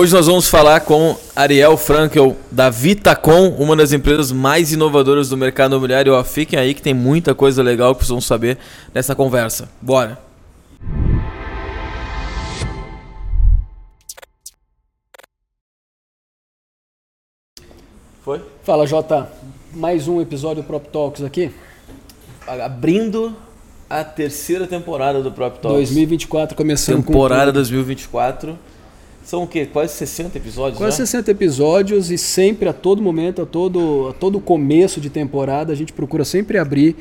Hoje nós vamos falar com Ariel Frankel da Vitacom, uma das empresas mais inovadoras do mercado imobiliário. Ó, fiquem aí que tem muita coisa legal que vocês vão saber nessa conversa. Bora! Foi? Fala, Jota. Mais um episódio do Prop Talks aqui. Abrindo a terceira temporada do Prop Talks. 2024 começando temporada com... 2024. São o quê? Quase 60 episódios, Quase né? 60 episódios e sempre, a todo momento, a todo, a todo começo de temporada, a gente procura sempre abrir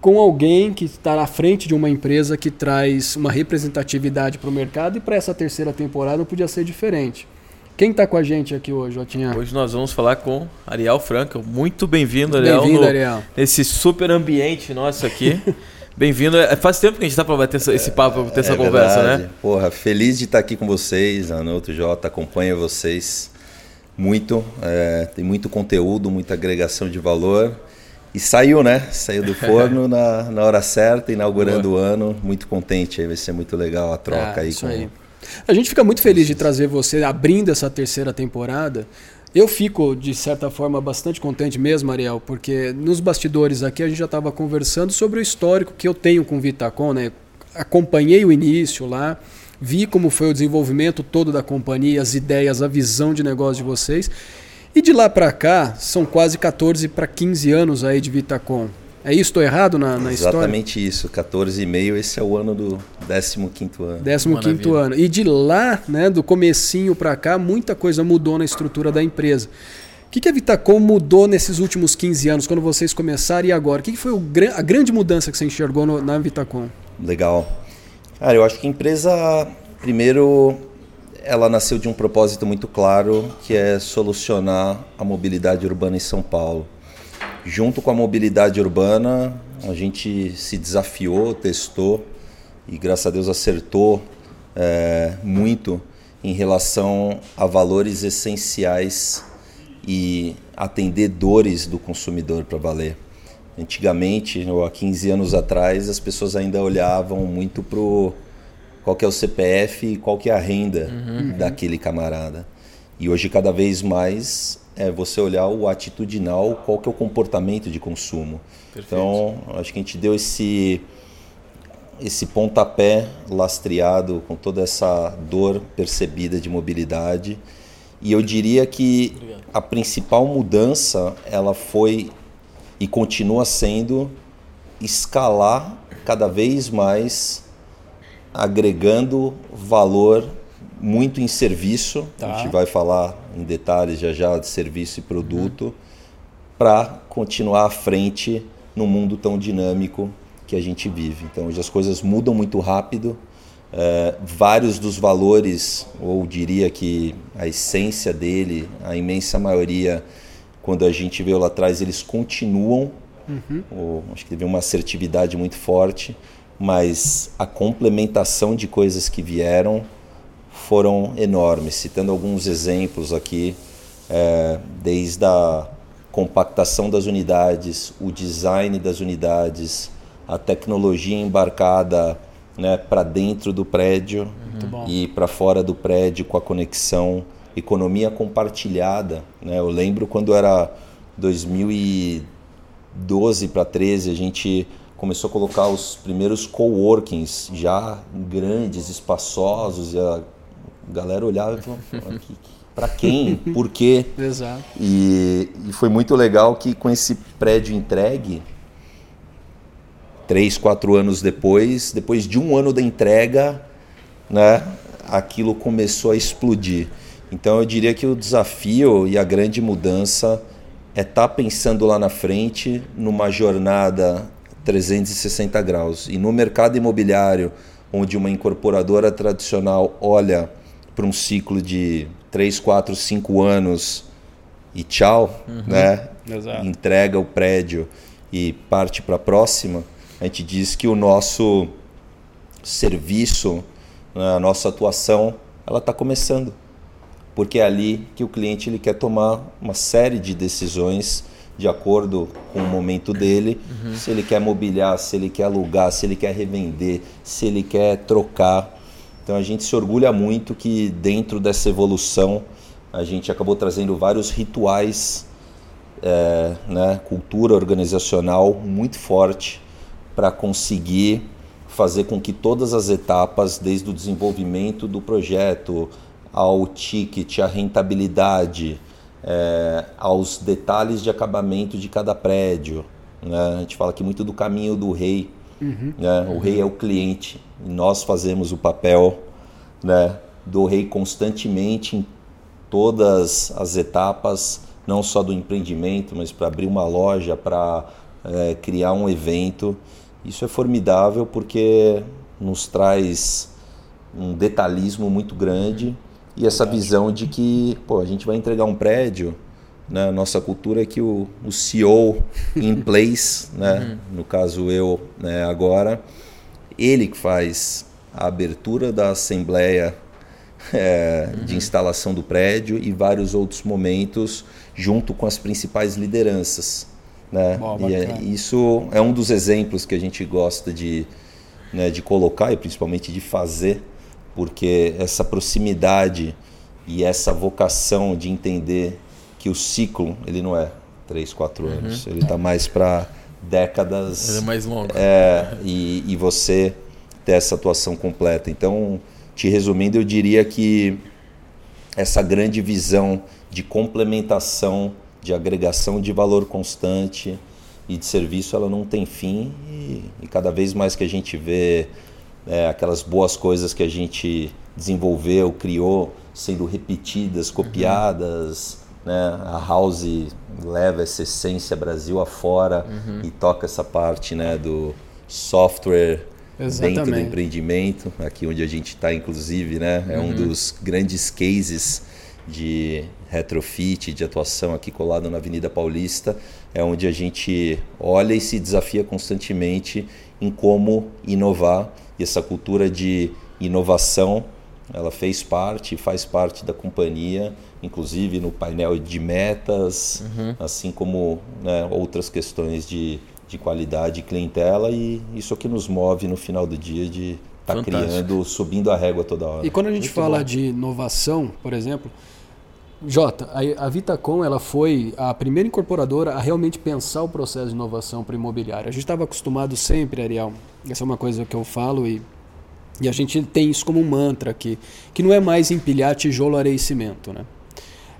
com alguém que está à frente de uma empresa que traz uma representatividade para o mercado e para essa terceira temporada não podia ser diferente. Quem está com a gente aqui hoje, Jotinha? Hoje nós vamos falar com Ariel Franco. Muito bem-vindo, Ariel. Bem-vindo, Ariel. Nesse super ambiente nosso aqui. Bem-vindo. É, faz tempo que a gente está para bater esse papo, ter é, essa é conversa, verdade. né? Porra, feliz de estar aqui com vocês. A Noto J acompanha vocês muito. É, tem muito conteúdo, muita agregação de valor. E saiu, né? Saiu do forno na, na hora certa, inaugurando Boa. o ano. Muito contente aí, vai ser muito legal a troca ah, aí com, aí. A gente fica muito feliz de trazer você abrindo essa terceira temporada. Eu fico, de certa forma, bastante contente mesmo, Ariel, porque nos bastidores aqui a gente já estava conversando sobre o histórico que eu tenho com o Vitacom, né? Acompanhei o início lá, vi como foi o desenvolvimento todo da companhia, as ideias, a visão de negócio de vocês. E de lá para cá, são quase 14 para 15 anos aí de Vitacom. É isso? Estou errado na, na história? Exatamente isso. 14,5, esse é o ano do 15 ano. 15 ano. E de lá, né, do comecinho para cá, muita coisa mudou na estrutura da empresa. O que, que a Vitacom mudou nesses últimos 15 anos, quando vocês começaram e agora? O que, que foi o, a grande mudança que você enxergou no, na Vitacom? Legal. Cara, eu acho que a empresa, primeiro, ela nasceu de um propósito muito claro, que é solucionar a mobilidade urbana em São Paulo. Junto com a mobilidade urbana, a gente se desafiou, testou e, graças a Deus, acertou é, muito em relação a valores essenciais e atendedores do consumidor para valer. Antigamente, ou há 15 anos atrás, as pessoas ainda olhavam muito para qual que é o CPF e qual que é a renda uhum. daquele camarada. E hoje, cada vez mais, é você olhar o atitudinal, qual que é o comportamento de consumo. Perfeito. Então, acho que a gente deu esse esse pontapé lastreado com toda essa dor percebida de mobilidade. E eu diria que Obrigado. a principal mudança, ela foi e continua sendo escalar cada vez mais agregando valor muito em serviço, tá. a gente vai falar em detalhes já já de serviço e produto, uhum. para continuar à frente no mundo tão dinâmico que a gente vive. Então hoje as coisas mudam muito rápido, é, vários dos valores, ou diria que a essência dele, a imensa maioria, quando a gente veio lá atrás, eles continuam. Uhum. Ou, acho que teve uma assertividade muito forte, mas a complementação de coisas que vieram foram enormes. Citando alguns exemplos aqui, é, desde a compactação das unidades, o design das unidades, a tecnologia embarcada né, para dentro do prédio uhum. e para fora do prédio com a conexão, economia compartilhada. Né? Eu lembro quando era 2012 para 13, a gente começou a colocar os primeiros coworkings já grandes, espaçosos, e a a galera olhava e falava, para quem? Por quê? Exato. E, e, foi muito legal que com esse prédio entregue, três, quatro anos depois, depois de um ano da entrega, né, aquilo começou a explodir. Então eu diria que o desafio e a grande mudança é estar tá pensando lá na frente numa jornada 360 graus. E no mercado imobiliário, onde uma incorporadora tradicional olha para um ciclo de 3, 4, 5 anos e tchau, uhum. né? Exato. Entrega o prédio e parte para a próxima, a gente diz que o nosso serviço, né, a nossa atuação, ela está começando. Porque é ali que o cliente ele quer tomar uma série de decisões de acordo com o momento dele, uhum. se ele quer mobiliar, se ele quer alugar, se ele quer revender, se ele quer trocar. Então a gente se orgulha muito que dentro dessa evolução a gente acabou trazendo vários rituais, é, né, cultura organizacional muito forte para conseguir fazer com que todas as etapas, desde o desenvolvimento do projeto ao ticket, à rentabilidade, é, aos detalhes de acabamento de cada prédio. Né? A gente fala aqui muito do caminho do rei. Uhum. Né? O rei é o cliente e nós fazemos o papel né, do rei constantemente em todas as etapas, não só do empreendimento, mas para abrir uma loja, para é, criar um evento. Isso é formidável porque nos traz um detalhismo muito grande e essa visão de que pô, a gente vai entregar um prédio. Né? Nossa cultura é que o, o CEO in place, né? Uhum. no caso eu né, agora, ele que faz a abertura da assembleia é, uhum. de instalação do prédio e vários outros momentos junto com as principais lideranças. Né? e é, isso é um dos exemplos que a gente gosta de, né, de colocar e principalmente de fazer, porque essa proximidade e essa vocação de entender que o ciclo ele não é 3, 4 uhum. anos, ele está mais para décadas. Ele é mais longo. É, e, e você ter essa atuação completa. Então, te resumindo, eu diria que essa grande visão de complementação, de agregação de valor constante e de serviço, ela não tem fim e, e cada vez mais que a gente vê é, aquelas boas coisas que a gente desenvolveu, criou, sendo repetidas, uhum. copiadas. Né? A House leva essa essência Brasil afora uhum. e toca essa parte, né, do software Exatamente. dentro do empreendimento, aqui onde a gente está, inclusive, né? É uhum. um dos grandes cases de retrofit, de atuação aqui colado na Avenida Paulista, é onde a gente olha e se desafia constantemente em como inovar e essa cultura de inovação ela fez parte, faz parte da companhia, inclusive no painel de metas, uhum. assim como né, outras questões de de qualidade e clientela e isso é que nos move no final do dia de estar tá criando, subindo a régua toda hora. E quando a gente Muito fala bom. de inovação, por exemplo, Jota, a, Vitacom ela foi a primeira incorporadora a realmente pensar o processo de inovação para o imobiliário. A gente estava acostumado sempre, Ariel, essa é uma coisa que eu falo e, e a gente tem isso como um mantra aqui, que não é mais empilhar tijolo, areia e cimento, né?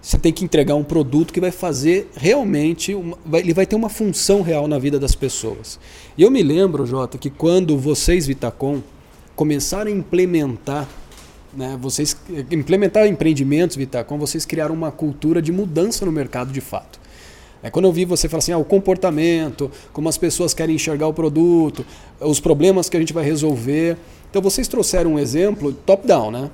Você tem que entregar um produto que vai fazer realmente, uma, vai, ele vai ter uma função real na vida das pessoas. E eu me lembro, Jota, que quando vocês, Vitacom, começaram a implementar, né, vocês implementar empreendimentos, Vitacom, vocês criaram uma cultura de mudança no mercado de fato. É quando eu vi você falar assim, ah, o comportamento, como as pessoas querem enxergar o produto, os problemas que a gente vai resolver. Então vocês trouxeram um exemplo top-down, né?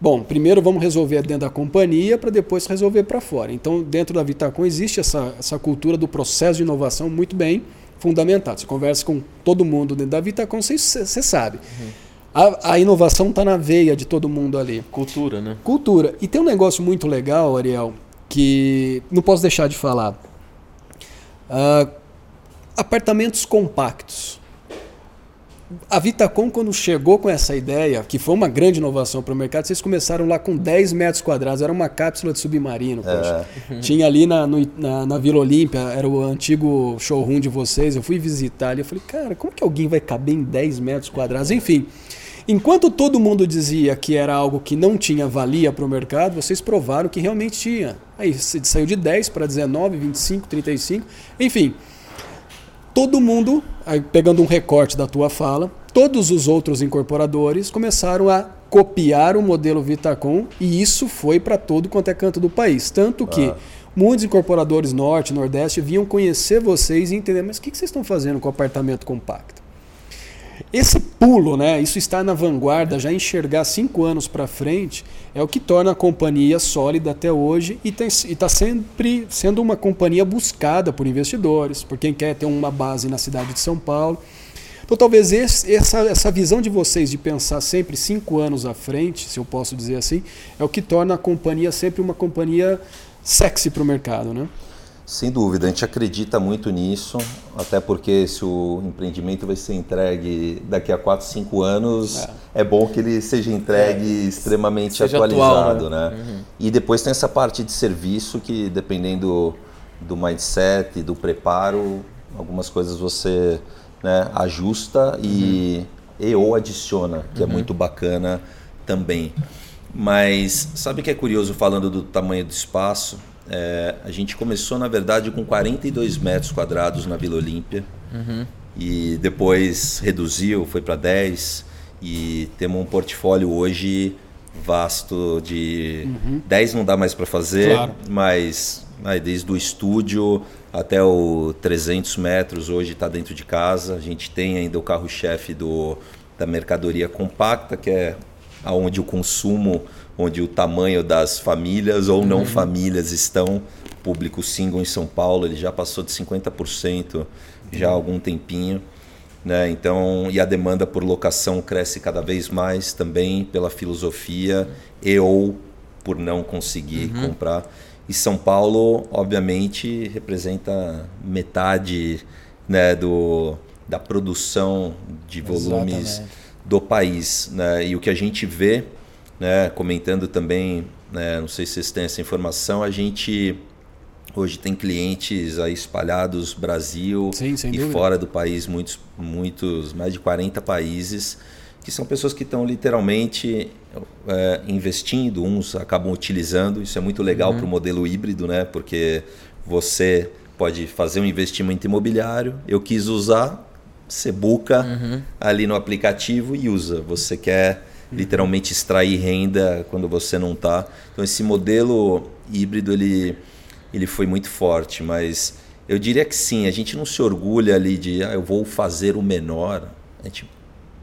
Bom, primeiro vamos resolver dentro da companhia para depois resolver para fora. Então, dentro da Vitacom existe essa, essa cultura do processo de inovação muito bem fundamentado. Você conversa com todo mundo dentro da Vitacom, você, você sabe. Uhum. A, a, inovação está na veia de todo mundo ali. Cultura, né? Cultura. E tem um negócio muito legal, Ariel, que não posso deixar de falar. Uh, apartamentos compactos a Vitacom, quando chegou com essa ideia, que foi uma grande inovação para o mercado, vocês começaram lá com 10 metros quadrados, era uma cápsula de submarino. É. Tinha ali na, no, na, na, Vila Olímpia, era o antigo showroom de vocês, eu fui visitar ali, eu falei, cara, como que alguém vai caber em 10 metros quadrados? Enfim, enquanto todo mundo dizia que era algo que não tinha valia para o mercado, vocês provaram que realmente tinha. Aí saiu de 10 para 19, 25, 35, enfim todo mundo, aí pegando um recorte da tua fala, todos os outros incorporadores começaram a copiar o modelo Vitacom e isso foi para todo quanto é canto do país. Tanto que ah. muitos incorporadores norte, nordeste vinham conhecer vocês e entender, mas o que vocês estão fazendo com o apartamento compacto? Esse pulo, né, isso está na vanguarda, já enxergar cinco anos para frente, é o que torna a companhia sólida até hoje e está sempre sendo uma companhia buscada por investidores, por quem quer ter uma base na cidade de São Paulo. Então, talvez esse, essa, essa visão de vocês de pensar sempre cinco anos à frente, se eu posso dizer assim, é o que torna a companhia sempre uma companhia sexy para o mercado, né? Sem dúvida, a gente acredita muito nisso, até porque se o empreendimento vai ser entregue daqui a 4, 5 anos, é, é bom que ele seja entregue é, extremamente seja atualizado. Atual, né? né? Uhum. E depois tem essa parte de serviço que, dependendo do mindset, do preparo, algumas coisas você né, ajusta e, uhum. e ou adiciona, que é uhum. é muito bacana também. Mas sabe o que é curioso falando do tamanho do espaço? É, a gente começou, na verdade, com 42 metros quadrados na Vila Olímpia. Uhum. E depois reduziu, foi para 10. E temos um portfólio hoje vasto de uhum. 10 não dá mais para fazer, claro. mas aí, desde o estúdio até o 300 metros hoje está dentro de casa. A gente tem ainda o carro-chefe da mercadoria compacta, que é aonde o consumo onde o tamanho das famílias ou não uhum. famílias estão. Público single em São Paulo, ele já passou de 50% já há algum tempinho. Né? Então, e a demanda por locação cresce cada vez mais também pela filosofia e ou por não conseguir uhum. comprar. E São Paulo, obviamente, representa metade né, do, da produção de volumes Exatamente. do país. Né? E o que a gente vê né, comentando também, né, não sei se vocês têm essa informação, a gente hoje tem clientes aí espalhados Brasil Sim, e dúvida. fora do país, muitos, muitos, mais de 40 países, que são pessoas que estão literalmente é, investindo, uns acabam utilizando, isso é muito legal uhum. para o modelo híbrido, né? Porque você pode fazer um investimento imobiliário, eu quis usar, você buca uhum. ali no aplicativo e usa. Você quer literalmente extrair renda quando você não está. Então esse modelo híbrido ele, ele foi muito forte, mas eu diria que sim, a gente não se orgulha ali de ah, eu vou fazer o menor. A gente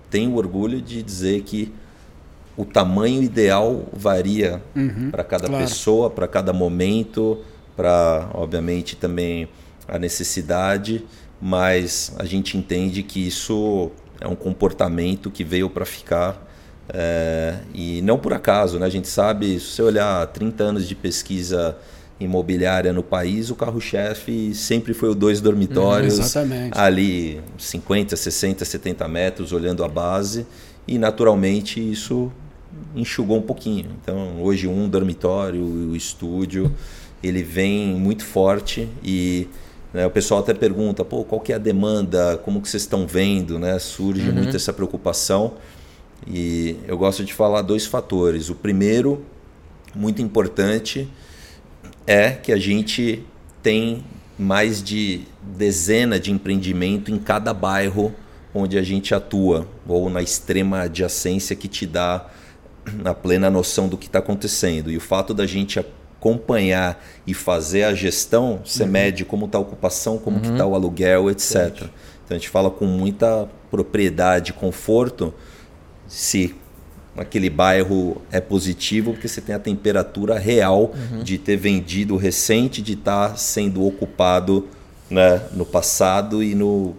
tem o orgulho de dizer que o tamanho ideal varia uhum, para cada claro. pessoa, para cada momento, para obviamente também a necessidade, mas a gente entende que isso é um comportamento que veio para ficar é, e não por acaso, né? a gente sabe, se você olhar 30 anos de pesquisa imobiliária no país, o carro-chefe sempre foi o dois dormitórios, hum, ali 50, 60, 70 metros, olhando a base, e naturalmente isso enxugou um pouquinho. Então, hoje um dormitório, o estúdio, ele vem muito forte e né, o pessoal até pergunta, pô, qual que é a demanda, como que vocês estão vendo, né? Surge uhum. muito essa preocupação. E eu gosto de falar dois fatores. O primeiro, muito importante, é que a gente tem mais de dezena de empreendimento em cada bairro onde a gente atua, ou na extrema adjacência que te dá a plena noção do que está acontecendo. E o fato da gente acompanhar e fazer a gestão, você uhum. mede como está a ocupação, como uhum. está o aluguel, etc. Então a gente fala com muita propriedade, conforto, se aquele bairro é positivo, porque você tem a temperatura real uhum. de ter vendido recente, de estar tá sendo ocupado né, no passado e no,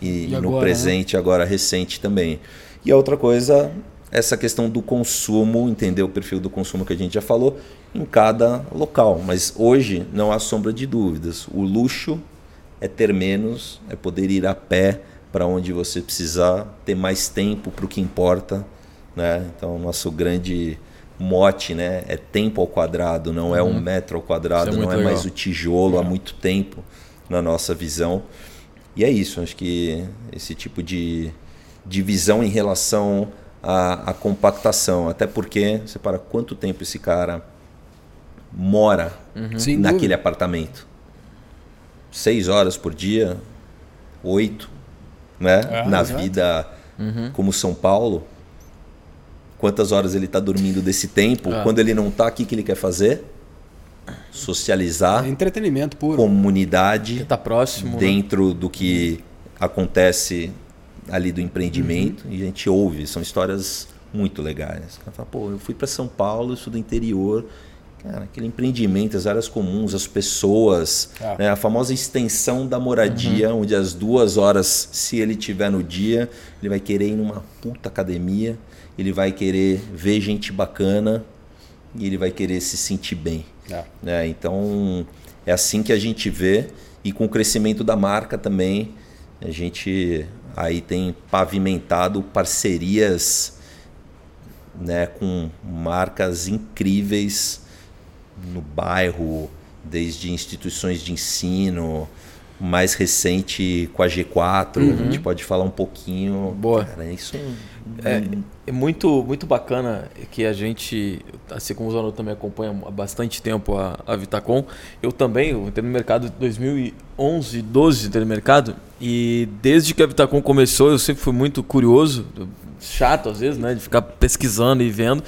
e, e agora, no né? presente, né? agora recente também. E a outra coisa, essa questão do consumo, entender o perfil do consumo que a gente já falou, em cada local. Mas hoje não há sombra de dúvidas. O luxo é ter menos, é poder ir a pé para onde você precisar, ter mais tempo para o que importa. Né? Então, nosso grande mote né, é tempo ao quadrado, não uhum. é um uhum. metro ao quadrado, é não é legal. mais o tijolo há muito tempo na nossa visão. E é isso, acho que esse tipo de, de visão em relação à, à compactação, até porque você para quanto tempo esse cara mora uhum. naquele apartamento? Seis horas por dia? Oito? Né? É, na exato. vida uhum. como São Paulo. Quantas horas ele está dormindo desse tempo? É. Quando ele não está, o que, que ele quer fazer? Socializar. Entretenimento puro. Comunidade. Tá próximo. Né? Dentro né? do que acontece ali do empreendimento. Uhum. E a gente ouve. São histórias muito legais. O cara fala, pô, eu fui para São Paulo, sou do interior Cara, aquele empreendimento, as áreas comuns, as pessoas, ah. né? a famosa extensão da moradia, uhum. onde as duas horas, se ele tiver no dia, ele vai querer ir numa puta academia, ele vai querer ver gente bacana e ele vai querer se sentir bem. Ah. Né? Então, é assim que a gente vê e com o crescimento da marca também, a gente aí tem pavimentado parcerias né, com marcas incríveis no bairro, desde instituições de ensino, mais recente com a G4, uhum. a gente pode falar um pouquinho. Boa. Cara, isso é, é, muito, muito bacana que a gente, assim como o Zonal também acompanha há bastante tempo a, a Vitacom, eu também, eu entrei no mercado em 2011, 12 entrei no mercado, e desde que a Vitacom começou eu sempre fui muito curioso, chato às vezes, né, de ficar pesquisando e vendo,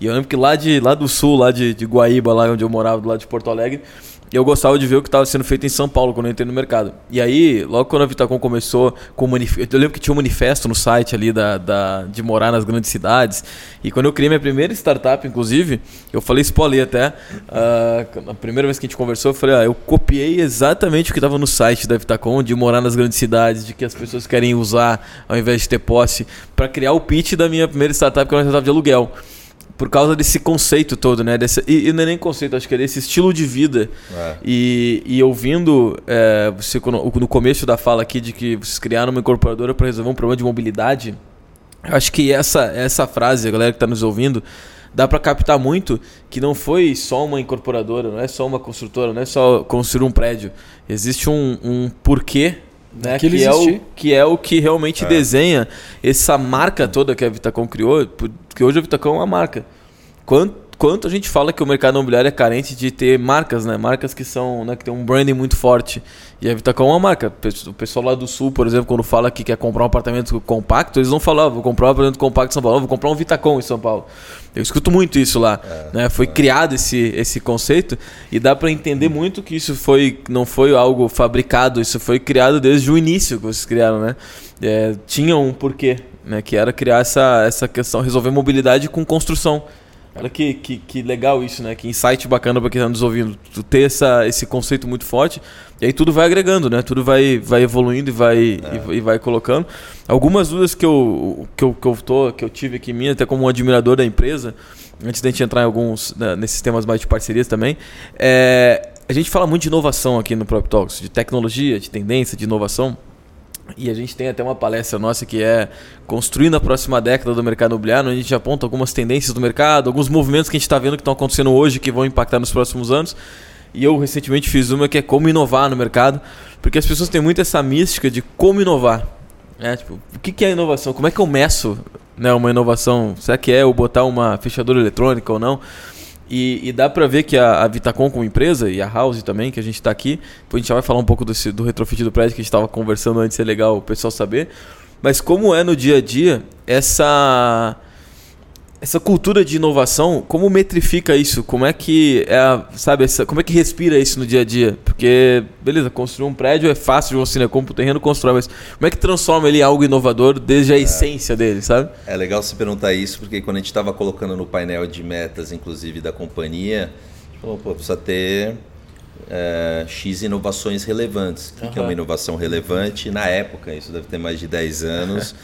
e eu lembro que lá, de, lá do sul, lá de, de Guaíba, lá onde eu morava, do lado de Porto Alegre, eu gostava de ver o que estava sendo feito em São Paulo quando eu entrei no mercado. E aí, logo quando a Vitacom começou com eu lembro que tinha um manifesto no site ali da, da, de morar nas grandes cidades. E quando eu criei minha primeira startup, inclusive, eu falei isso ali até. Uh, a primeira vez que a gente conversou, eu falei, ah, eu copiei exatamente o que estava no site da Vitacom, de morar nas grandes cidades, de que as pessoas querem usar ao invés de ter posse, para criar o pitch da minha primeira startup, que era uma startup de aluguel por causa desse conceito todo, né? Desse, e, e, não é nem conceito, acho que é desse estilo de vida. É. E, e ouvindo é, você no começo da fala aqui de que vocês criaram uma incorporadora para resolver um problema de mobilidade, acho que essa, essa frase, a galera que está nos ouvindo, dá para captar muito que não foi só uma incorporadora, não é só uma construtora, não é só construir um prédio. Existe um, um porquê né? Que, que é, o, que é o que realmente é. desenha essa marca toda que a Vitacom criou, porque hoje a Vitacom é uma marca. Quanto, quanto a gente fala que o mercado imobiliário é carente de ter marcas, né? Marcas que são, né, que tem um branding muito forte. E a Vitacom é uma marca. O pessoal lá do sul, por exemplo, quando fala que quer comprar um apartamento compacto, eles não falam, ah, vou comprar um apartamento compacto em São Paulo, vou comprar um Vitacom em São Paulo. Eu escuto muito isso lá. É, né? Foi é. criado esse, esse conceito e dá para entender muito que isso foi não foi algo fabricado, isso foi criado desde o início que vocês criaram, né? É, tinha um porquê, né? Que era criar essa, essa questão, resolver mobilidade com construção. Olha que, que, que legal isso, né? Que insight bacana para quem está nos ouvindo. Tu ter essa, esse conceito muito forte. E aí tudo vai agregando, né? Tudo vai, vai evoluindo e vai, é. e, e, vai colocando. Algumas dúvidas que eu, que, eu, que, eu tô, que eu tive aqui minha, até como um admirador da empresa, antes da gente entrar em alguns né, nesses temas mais de parcerias também, é, a gente fala muito de inovação aqui no Prop Talks, de tecnologia, de tendência, de inovação. E a gente tem até uma palestra nossa que é Construindo a Próxima Década do Mercado Imobiliário, onde a gente aponta algumas tendências do mercado, alguns movimentos que a gente está vendo que estão acontecendo hoje que vão impactar nos próximos anos. E eu recentemente fiz uma que é como inovar no mercado, porque as pessoas têm muito essa mística de como inovar. É, tipo, o que é inovação? Como é que eu meço né, uma inovação? Será que é eu botar uma fechadura eletrônica ou não? E, e, dá para ver que a, a, Vitacom como empresa e a House também, que a gente está aqui, a gente já vai falar um pouco desse, do retrofit do prédio que a gente estava conversando antes, é legal o pessoal saber. Mas como é no dia a dia essa essa cultura de inovação, como metrifica isso? Como é que é, sabe, essa, como é que respira isso no dia a dia? Porque, beleza, construir um prédio é fácil de você, né? Compra o terreno, constrói, mas como é que transforma ele em algo inovador desde a é, essência dele, sabe? É legal você perguntar isso, porque quando a gente estava colocando no painel de metas, inclusive da companhia, a gente falou, pô, precisa ter é, X inovações relevantes. O uhum. que é uma inovação relevante? Na época, isso deve ter mais de 10 anos,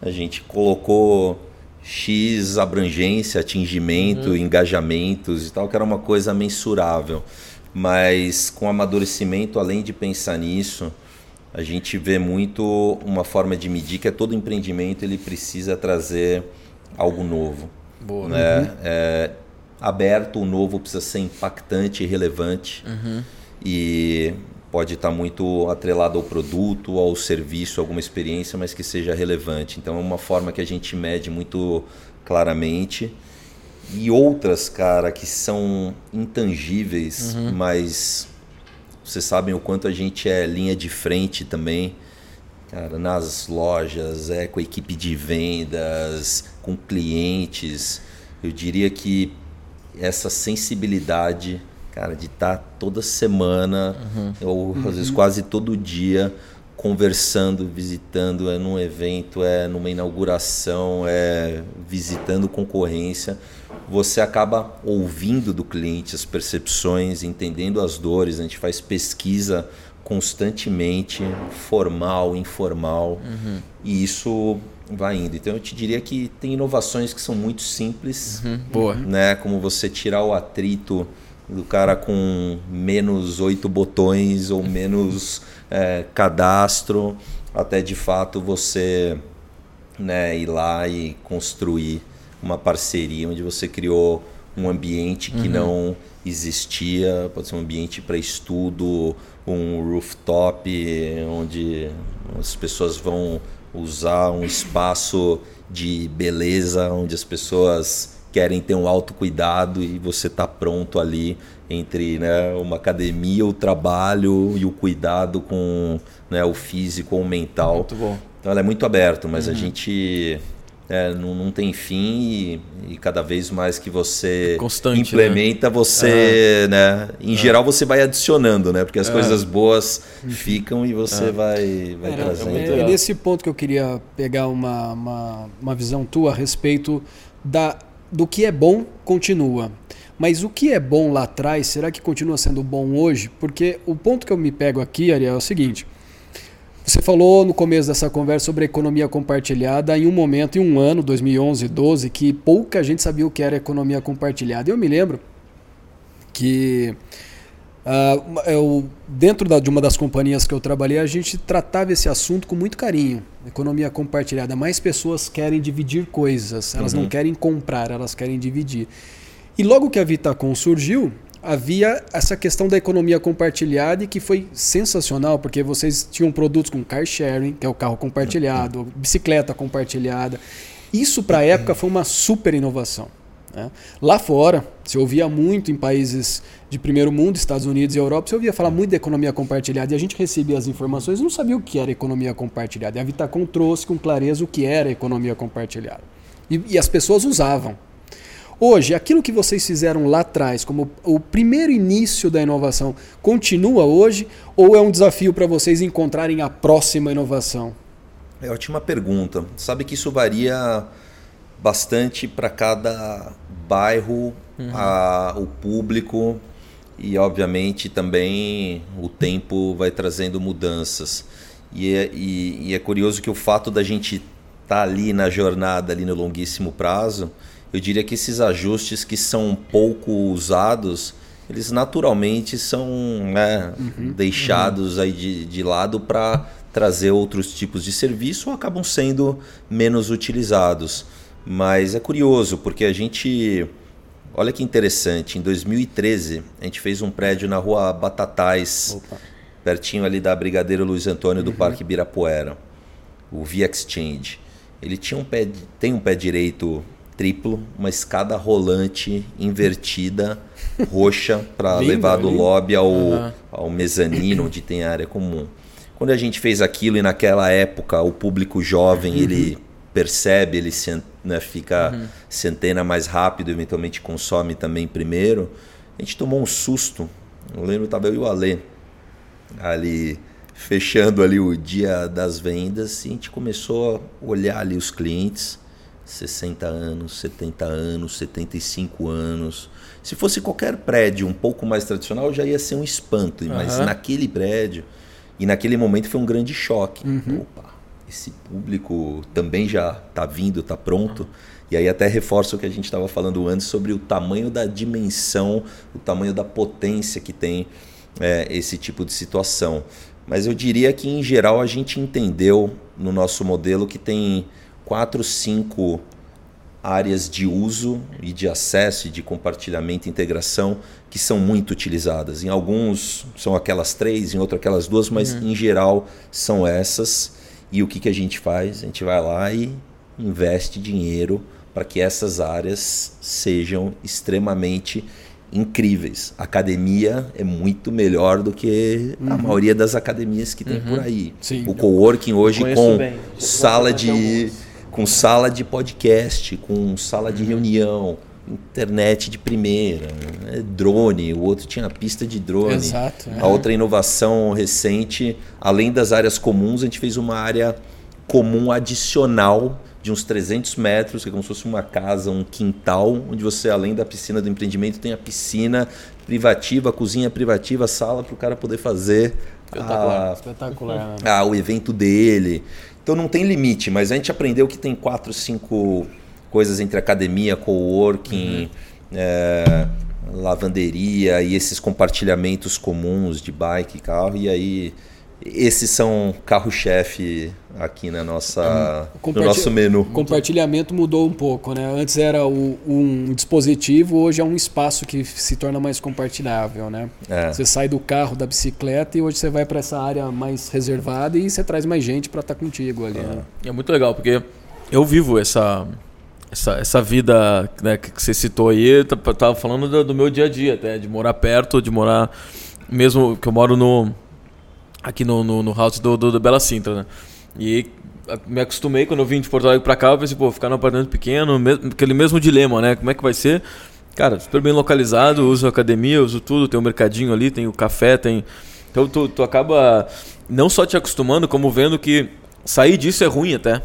a gente colocou X abrangência, atingimento, uhum. engajamentos e tal, que era uma coisa mensurável. Mas com amadurecimento, além de pensar nisso, a gente vê muito uma forma de medir que é todo empreendimento ele precisa trazer algo novo. Boa. Né? Uhum. É, aberto, o novo precisa ser impactante e relevante. Uhum. E pode estar muito atrelado ao produto, ao serviço, alguma experiência, mas que seja relevante. Então é uma forma que a gente mede muito claramente. E outras, cara, que são intangíveis, uhum. mas vocês sabem o quanto a gente é linha de frente também, cara, nas lojas, é com a equipe de vendas, com clientes. Eu diria que essa sensibilidade cara, de estar tá toda semana, uhum. ou às uhum. vezes quase todo dia, conversando, visitando, é num evento, é numa inauguração, é visitando concorrência, você acaba ouvindo do cliente as percepções, entendendo as dores, a gente faz pesquisa constantemente, formal, informal, uhum. e isso vai indo. Então eu te diria que tem inovações que são muito simples, uhum. Boa. né, como você tirar o atrito do cara com menos oito botões ou menos é, cadastro, até de fato você né, ir lá e construir uma parceria onde você criou um ambiente que uhum. não existia, pode ser um ambiente para estudo, um rooftop onde as pessoas vão usar um espaço de beleza, onde as pessoas querem ter um autocuidado e você está pronto ali entre né, uma academia, o trabalho e o cuidado com né, o físico ou o mental. Muito bom. Então ela é muito aberto, mas uhum. a gente é, não, não, tem fim e, e, cada vez mais que você Constante, implementa, né? você, né? Em geral você vai adicionando, né? Porque as coisas boas ficam e você vai, vai Era, trazendo. É, é nesse ponto que eu queria pegar uma, uma, uma visão tua a respeito da, do que é bom continua. Mas o que é bom lá atrás, será que continua sendo bom hoje? Porque o ponto que eu me pego aqui, Ariel, é o seguinte. Você falou no começo dessa conversa sobre economia compartilhada em um momento, em um ano, 2011, 12, que pouca gente sabia o que era economia compartilhada. Eu me lembro que uh, eu, dentro da, de uma das companhias que eu trabalhei, a gente tratava esse assunto com muito carinho. Economia compartilhada. Mais pessoas querem dividir coisas, elas uhum. não querem comprar, elas querem dividir. E logo que a Vitacom surgiu, havia essa questão da economia compartilhada e que foi sensacional, porque vocês tinham produtos com car sharing, que é o carro compartilhado, bicicleta compartilhada. Isso para a época foi uma super inovação. Né? Lá fora, se ouvia muito em países de primeiro mundo, Estados Unidos e Europa, se ouvia falar muito da economia compartilhada e a gente recebia as informações não sabia o que era economia compartilhada. E a Vitacom trouxe com clareza o que era economia compartilhada. E, e as pessoas usavam. Hoje, aquilo que vocês fizeram lá atrás, como o primeiro início da inovação, continua hoje ou é um desafio para vocês encontrarem a próxima inovação? É ótima pergunta. Sabe que isso varia bastante para cada bairro, uhum. a, o público e, obviamente, também o tempo vai trazendo mudanças. E é, e, e é curioso que o fato da gente estar tá ali na jornada, ali no longuíssimo prazo, eu diria que esses ajustes que são pouco usados, eles naturalmente são né, uhum, deixados uhum. aí de, de lado para trazer outros tipos de serviço ou acabam sendo menos utilizados. Mas é curioso, porque a gente. Olha que interessante, em 2013 a gente fez um prédio na rua Batatais, Opa. pertinho ali da Brigadeiro Luiz Antônio do uhum. Parque Ibirapuera, o V Exchange. Ele tinha um pé, tem um pé direito triplo, uma escada rolante invertida, roxa, para levar do lobby ao, uhum. ao mezanino, onde tem a área comum. Quando a gente fez aquilo e naquela época o público jovem uhum. ele percebe, ele se, né, fica uhum. centena mais rápido, eventualmente consome também primeiro, a gente tomou um susto. Eu lembro, estava eu e o Alê ali fechando ali o dia das vendas e a gente começou a olhar ali os clientes 60 anos, 70 anos, 75 anos. Se fosse qualquer prédio um pouco mais tradicional, já ia ser um espanto. Uhum. Mas naquele prédio, e naquele momento foi um grande choque. Uhum. Opa, esse público também já está vindo, está pronto. E aí até reforça o que a gente estava falando antes sobre o tamanho da dimensão, o tamanho da potência que tem é, esse tipo de situação. Mas eu diria que em geral a gente entendeu no nosso modelo que tem quatro, cinco áreas de uso e de acesso e de compartilhamento e integração que são muito utilizadas. Em alguns são aquelas três, em outros aquelas duas, mas uhum. em geral são essas. E o que, que a gente faz? A gente vai lá e investe dinheiro para que essas áreas sejam extremamente incríveis. A academia é muito melhor do que uhum. a maioria das academias que tem uhum. por aí. Sim. O coworking hoje com bem. sala de com sala de podcast, com sala de reunião, internet de primeira, né? drone, o outro tinha pista de drone. Exato, é. A outra inovação recente, além das áreas comuns, a gente fez uma área comum adicional de uns 300 metros, que é como se fosse uma casa, um quintal, onde você, além da piscina do empreendimento, tem a piscina privativa, a cozinha privativa, a sala para o cara poder fazer Espetacular. A, Espetacular né? a, o evento dele. Então não tem limite, mas a gente aprendeu que tem quatro, cinco coisas entre academia, coworking, uhum. é, lavanderia e esses compartilhamentos comuns de bike e carro. E aí esses são carro-chefe aqui na nossa, no nosso menu. O compartilhamento mudou um pouco, né? Antes era o, um dispositivo, hoje é um espaço que se torna mais compartilhável, né? É. Você sai do carro, da bicicleta e hoje você vai para essa área mais reservada e você traz mais gente para estar tá contigo ali. É. Né? é muito legal porque eu vivo essa essa, essa vida né, que você citou aí, eu tava falando do, do meu dia a dia, até de morar perto, de morar mesmo que eu moro no aqui no, no, no house do, do, do, Bela Sintra, né? E me acostumei quando eu vim de Porto Alegre pra cá, eu pensei, pô, ficar num apartamento pequeno, mesmo, aquele mesmo dilema, né? Como é que vai ser? Cara, super bem localizado, uso academia, uso tudo, tem um mercadinho ali, tem o café, tem. Então tu, tu acaba não só te acostumando, como vendo que sair disso é ruim até.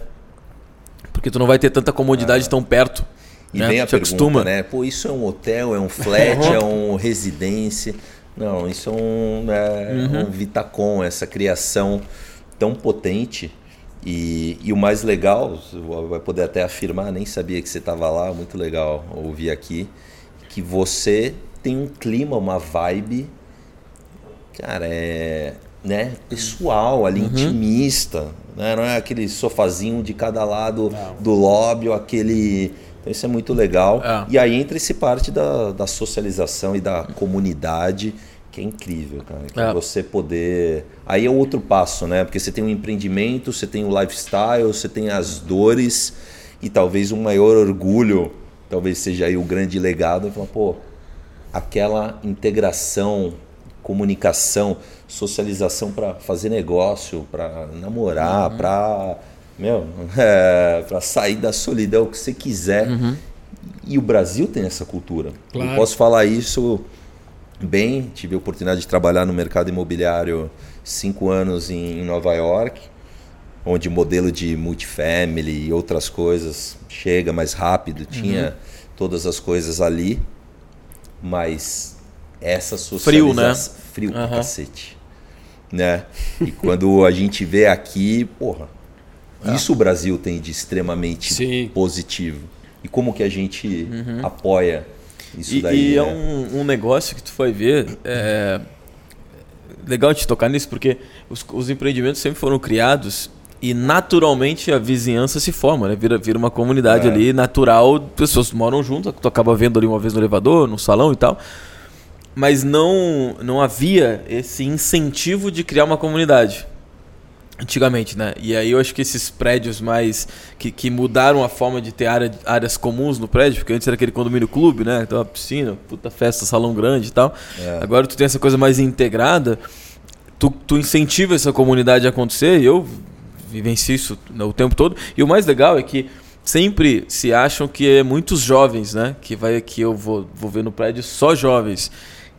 Porque tu não vai ter tanta comodidade ah. tão perto. E né? vem a te pergunta, acostuma. né? Pô, isso é um hotel, é um flat, é um residência. Não, isso é um, é, uhum. um Vitacom, essa criação tão potente. E, e o mais legal, vai poder até afirmar, nem sabia que você estava lá, muito legal ouvir aqui, que você tem um clima, uma vibe, cara, é né, pessoal ali, uhum. intimista. Né? Não é aquele sofazinho de cada lado Não. do lobby, ou aquele então isso é muito legal. É. E aí entra esse parte da, da socialização e da comunidade, que é incrível, cara. Que é. você poder. Aí é outro passo, né? Porque você tem um empreendimento, você tem o lifestyle, você tem as dores e talvez um maior orgulho, talvez seja aí o grande legado, falar, pô, aquela integração, comunicação, socialização para fazer negócio, para namorar, uhum. para meu, é, para sair da solidão que você quiser. Uhum. E o Brasil tem essa cultura. Claro. Eu posso falar isso bem. Tive a oportunidade de trabalhar no mercado imobiliário cinco anos em, Nova York, onde o modelo de multifamily e outras coisas chega mais rápido. Tinha uhum. todas as coisas ali, mas essa socialização... Frio, né? Frio uhum. cacete. Né? E quando a gente vê aqui, porra é. Isso o Brasil tem de extremamente Sim. positivo. E como que a gente uhum. apoia isso e, daí? E é né? é um, um, negócio que tu foi ver. É legal te tocar nisso, porque os, os empreendimentos sempre foram criados e naturalmente a vizinhança se forma, né? Vira, vira uma comunidade é. ali natural, pessoas moram juntas, tu acaba vendo ali uma vez no elevador, no salão e tal. Mas não, não havia esse incentivo de criar uma comunidade. Antigamente, né? E aí eu acho que esses prédios mais. que, que mudaram a forma de ter área, áreas comuns no prédio, porque antes era aquele condomínio clube, né? Então a piscina, puta festa, salão grande e tal. É. Agora tu tem essa coisa mais integrada, tu, tu incentiva essa comunidade a acontecer, e eu vivencio isso o tempo todo. E o mais legal é que sempre se acham que é muitos jovens, né? Que vai que eu vou, vou ver no prédio só jovens.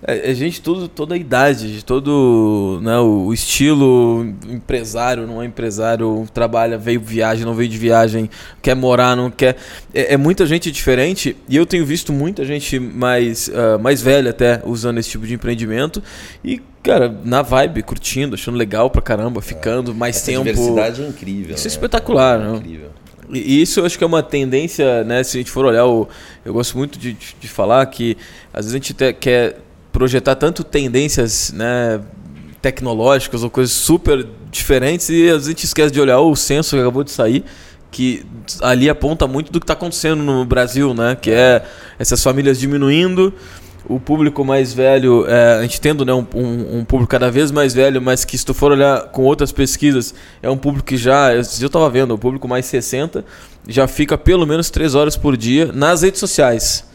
É, é gente tudo, toda a idade, todo né, o estilo empresário, não é empresário, trabalha, veio viagem, não veio de viagem, quer morar, não quer. É, é muita gente diferente e eu tenho visto muita gente mais, uh, mais velha até usando esse tipo de empreendimento e, cara, na vibe, curtindo, achando legal pra caramba, ficando mais Essa tempo. A diversidade é incrível. Isso é né? é espetacular, é né? incrível. E isso eu acho que é uma tendência, né? Se a gente for olhar, o, eu gosto muito de, de falar que às vezes a gente quer projetar tanto tendências né, tecnológicas ou coisas super diferentes e a gente esquece de olhar o censo que acabou de sair que ali aponta muito do que está acontecendo no Brasil, né? Que é essas famílias diminuindo, o público mais velho, é, a gente tendo né, um, um, um, público cada vez mais velho, mas que se tu for olhar com outras pesquisas, é um público que já, eu estava vendo, o público mais 60 já fica pelo menos 3 horas por dia nas redes sociais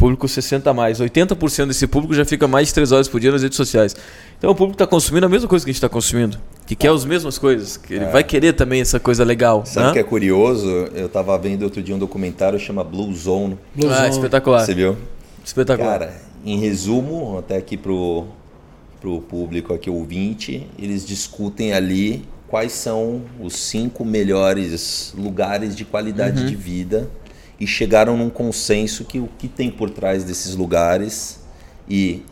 público 60 a mais. 80% desse público já fica mais de 3 horas por dia nas redes sociais. Então o público está consumindo a mesma coisa que a gente está consumindo. Que quer as mesmas coisas. Que ele é. vai querer também essa coisa legal. Sabe o que é curioso? Eu estava vendo outro dia um documentário chama Blue Zone. Blue ah, Zone. espetacular. Você viu? Espetacular. Cara, em resumo, até aqui pro, pro público aqui ouvinte, eles discutem ali quais são os cinco melhores lugares de qualidade uhum. de vida e chegaram num consenso que o que tem por trás desses lugares e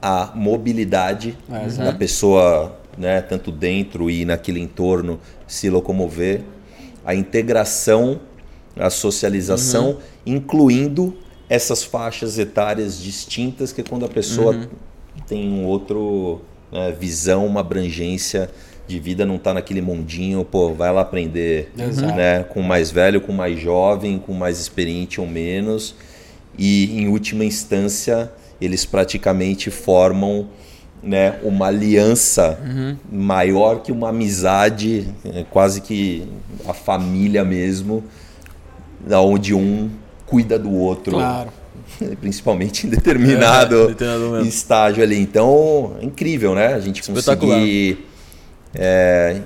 a mobilidade uhum. da pessoa, né, tanto dentro e naquele entorno se locomover, a integração, a socialização, uhum. incluindo essas faixas etárias distintas, que é quando a pessoa uhum. tem um outro né, visão, uma abrangência de vida, não está naquele mundinho, pô, vai lá aprender né, com mais velho, com mais jovem, com mais experiente ou menos. E em última instância, eles praticamente formam né, uma aliança uhum. maior que uma amizade, é, quase que a família mesmo, onde um cuida do outro. Claro. Principalmente em determinado, é, determinado estágio ali. Então, é incrível, né? A gente conseguir, é,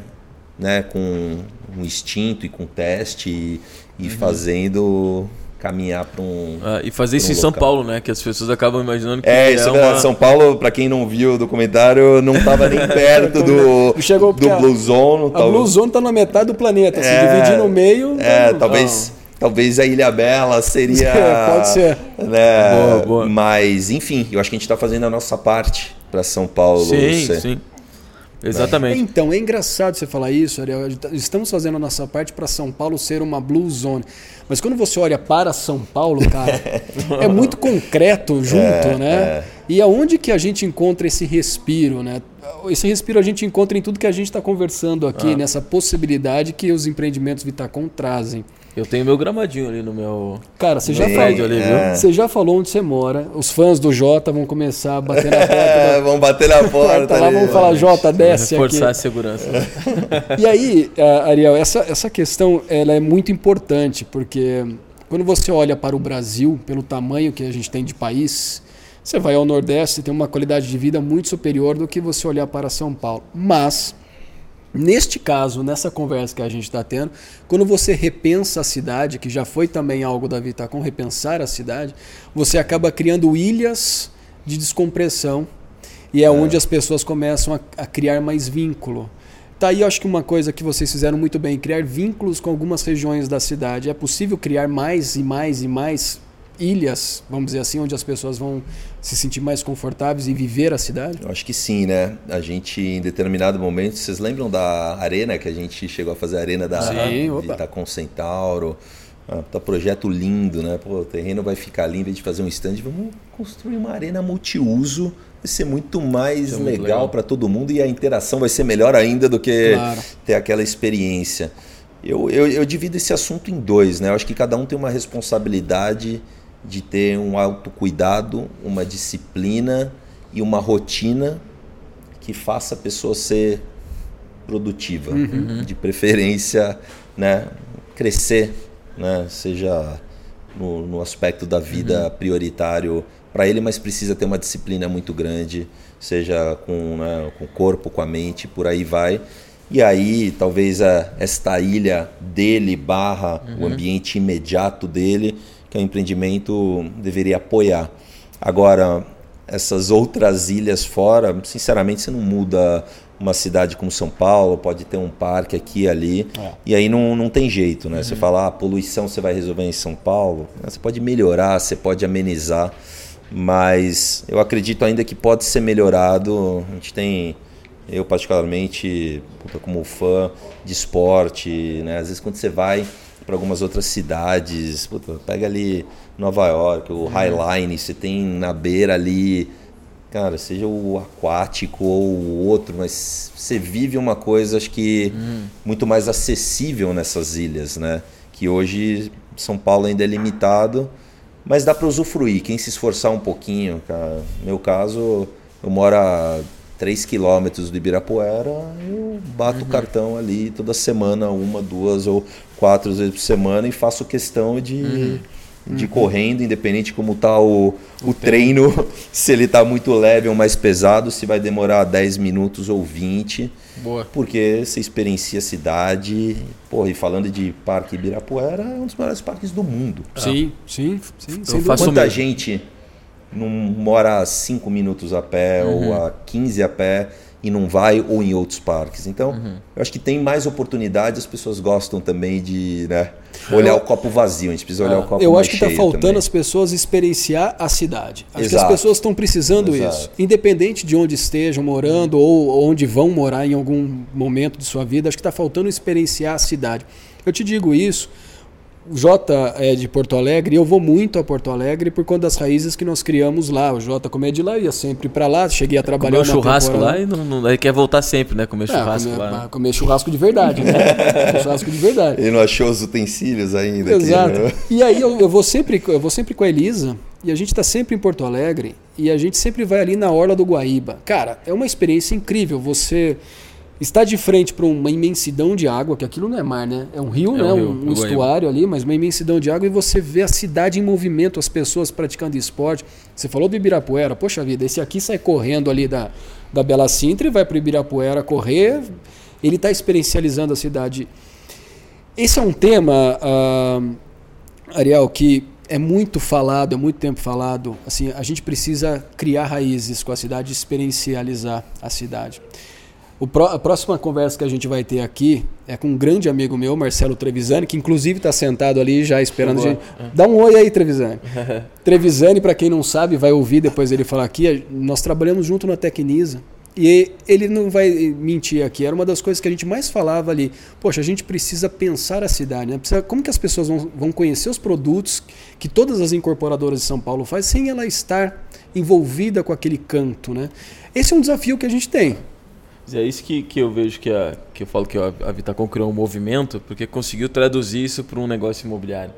né, com um instinto e com teste e, e uhum. fazendo caminhar para um. Ah, e fazer isso um em São Paulo, né? Que as pessoas acabam imaginando que. É, isso é, é uma... São Paulo, para quem não viu o documentário, não estava nem perto do, Chegou do Blue Zone. A Blue Zone está na metade do planeta, é, se dividir no meio. É, tá talvez. Talvez a Ilha Bela seria. É, pode ser. Né, boa, boa. Mas, enfim, eu acho que a gente está fazendo a nossa parte para São Paulo. Sim, sim. Exatamente. Então, é engraçado você falar isso, Ariel. Estamos fazendo a nossa parte para São Paulo ser uma blue zone. Mas quando você olha para São Paulo, cara, é muito concreto junto, é, né? É. E aonde que a gente encontra esse respiro, né? Esse respiro a gente encontra em tudo que a gente está conversando aqui, ah. nessa possibilidade que os empreendimentos Vitacom trazem. Eu tenho meu gramadinho ali no meu. Cara, você já, falou, ali, é. você já falou onde você mora. Os fãs do Jota vão começar a bater na porta. É, vão bater na porta. lá vão falar, Jota, desce Reforçar aqui. a segurança. e aí, Ariel, essa, essa questão ela é muito importante, porque quando você olha para o Brasil, pelo tamanho que a gente tem de país, você vai ao Nordeste e tem uma qualidade de vida muito superior do que você olhar para São Paulo. Mas Neste caso, nessa conversa que a gente está tendo, quando você repensa a cidade, que já foi também algo da Vitacom, repensar a cidade, você acaba criando ilhas de descompressão e é, é. onde as pessoas começam a, a criar mais vínculo. Tá aí, acho que uma coisa que vocês fizeram muito bem, criar vínculos com algumas regiões da cidade. É possível criar mais e mais e mais ilhas, vamos dizer assim, onde as pessoas vão se sentir mais confortáveis e viver a cidade? Eu acho que sim, né? A gente, em determinado momento, vocês lembram da arena que a gente chegou a fazer a arena da sim, com Centauro? Ah, tá projeto lindo, né? Pô, o terreno vai ficar lindo, a gente fazer um stand, vamos construir uma arena multiuso, vai ser muito mais é legal para todo mundo e a interação vai ser melhor ainda do que claro. ter aquela experiência. Eu, eu, eu divido esse assunto em dois, né? Eu acho que cada um tem uma responsabilidade de ter um autocuidado, uma disciplina e uma rotina que faça a pessoa ser produtiva, uhum. de preferência, né, crescer, né, seja no, no aspecto da vida uhum. prioritário para ele, mas precisa ter uma disciplina muito grande, seja com, né, com o corpo, com a mente, por aí vai. E aí, talvez a, esta ilha dele barra uhum. o ambiente imediato dele que o empreendimento deveria apoiar. Agora, essas outras ilhas fora, sinceramente, você não muda uma cidade como São Paulo, pode ter um parque aqui e ali, é. e aí não, não tem jeito, né? Uhum. Você fala, ah, poluição você vai resolver em São Paulo, você pode melhorar, você pode amenizar, mas eu acredito ainda que pode ser melhorado. A gente tem, eu particularmente, como fã de esporte, né? Às vezes quando você vai para algumas outras cidades. Puta, pega ali Nova York, o Highline, você tem na beira ali, cara, seja o aquático ou o outro, mas você vive uma coisa, acho que uhum. muito mais acessível nessas ilhas, né? Que hoje São Paulo ainda é limitado, mas dá para usufruir. Quem se esforçar um pouquinho, cara. No meu caso, eu moro a 3 quilômetros do Ibirapuera, eu bato uhum. o cartão ali toda semana, uma, duas ou quatro vezes por semana e faço questão de, uhum. de uhum. correndo, independente como está o, o, treino, se ele está muito leve ou mais pesado, se vai demorar 10 minutos ou 20. Boa. Porque você experiencia a cidade. Porra, e falando de Parque Ibirapuera, é um dos maiores parques do mundo. Sim, sim, sim. sim Quanta gente não mora a 5 minutos a pé uhum. ou a 15 a pé e não vai ou em outros parques. Então, uhum. eu acho que tem mais oportunidades, as pessoas gostam também de né, olhar eu, o copo vazio, a gente precisa olhar ah, o copo Eu acho que está faltando também. as pessoas experienciar a cidade. Acho Exato. que as pessoas estão precisando Exato. isso. Independente de onde estejam morando ou onde vão morar em algum momento de sua vida, acho que está faltando experienciar a cidade. Eu te digo isso o Jota é de Porto Alegre e eu vou muito a Porto Alegre por conta das raízes que nós criamos lá. O Jota, como é de lá, ia sempre para lá. Cheguei a trabalhar Comeu churrasco temporada. lá e não, não, quer voltar sempre, né? Comer é, churrasco comer, lá. Comer churrasco de verdade, né? churrasco de verdade. Ele não achou os utensílios ainda. Exato. Aqui, né? E aí eu, eu, vou sempre, eu vou sempre com a Elisa e a gente está sempre em Porto Alegre e a gente sempre vai ali na Orla do Guaíba. Cara, é uma experiência incrível. Você está de frente para uma imensidão de água, que aquilo não é mar, né? É um rio, é né? Um, rio, um estuário ali, mas uma imensidão de água e você vê a cidade em movimento, as pessoas praticando esporte. Você falou do Ibirapuera, poxa vida, esse aqui sai correndo ali da, da Bela Sintra e vai para o Ibirapuera correr, ele está experiencializando a cidade. Esse é um tema, uh, Ariel, que é muito falado, é muito tempo falado. Assim, a gente precisa criar raízes com a cidade, experiencializar a cidade. Pro, a próxima conversa que a gente vai ter aqui é com um grande amigo meu, Marcelo Trevisani, que inclusive está sentado ali já esperando a gente. Dá um oi aí, Trevisani. Trevisani, para quem não sabe, vai ouvir depois ele falar aqui. Nós trabalhamos junto na Tecnisa. E ele não vai mentir aqui, era uma das coisas que a gente mais falava ali. Poxa, a gente precisa pensar a cidade, né? Precisa, como que as pessoas vão, vão conhecer os produtos que todas as incorporadoras de São Paulo fazem sem ela estar envolvida com aquele canto, né? Esse é um desafio que a gente tem. É isso que, que eu vejo que, a, que eu falo que a, a Vitacom criou um movimento, porque conseguiu traduzir isso para um negócio imobiliário.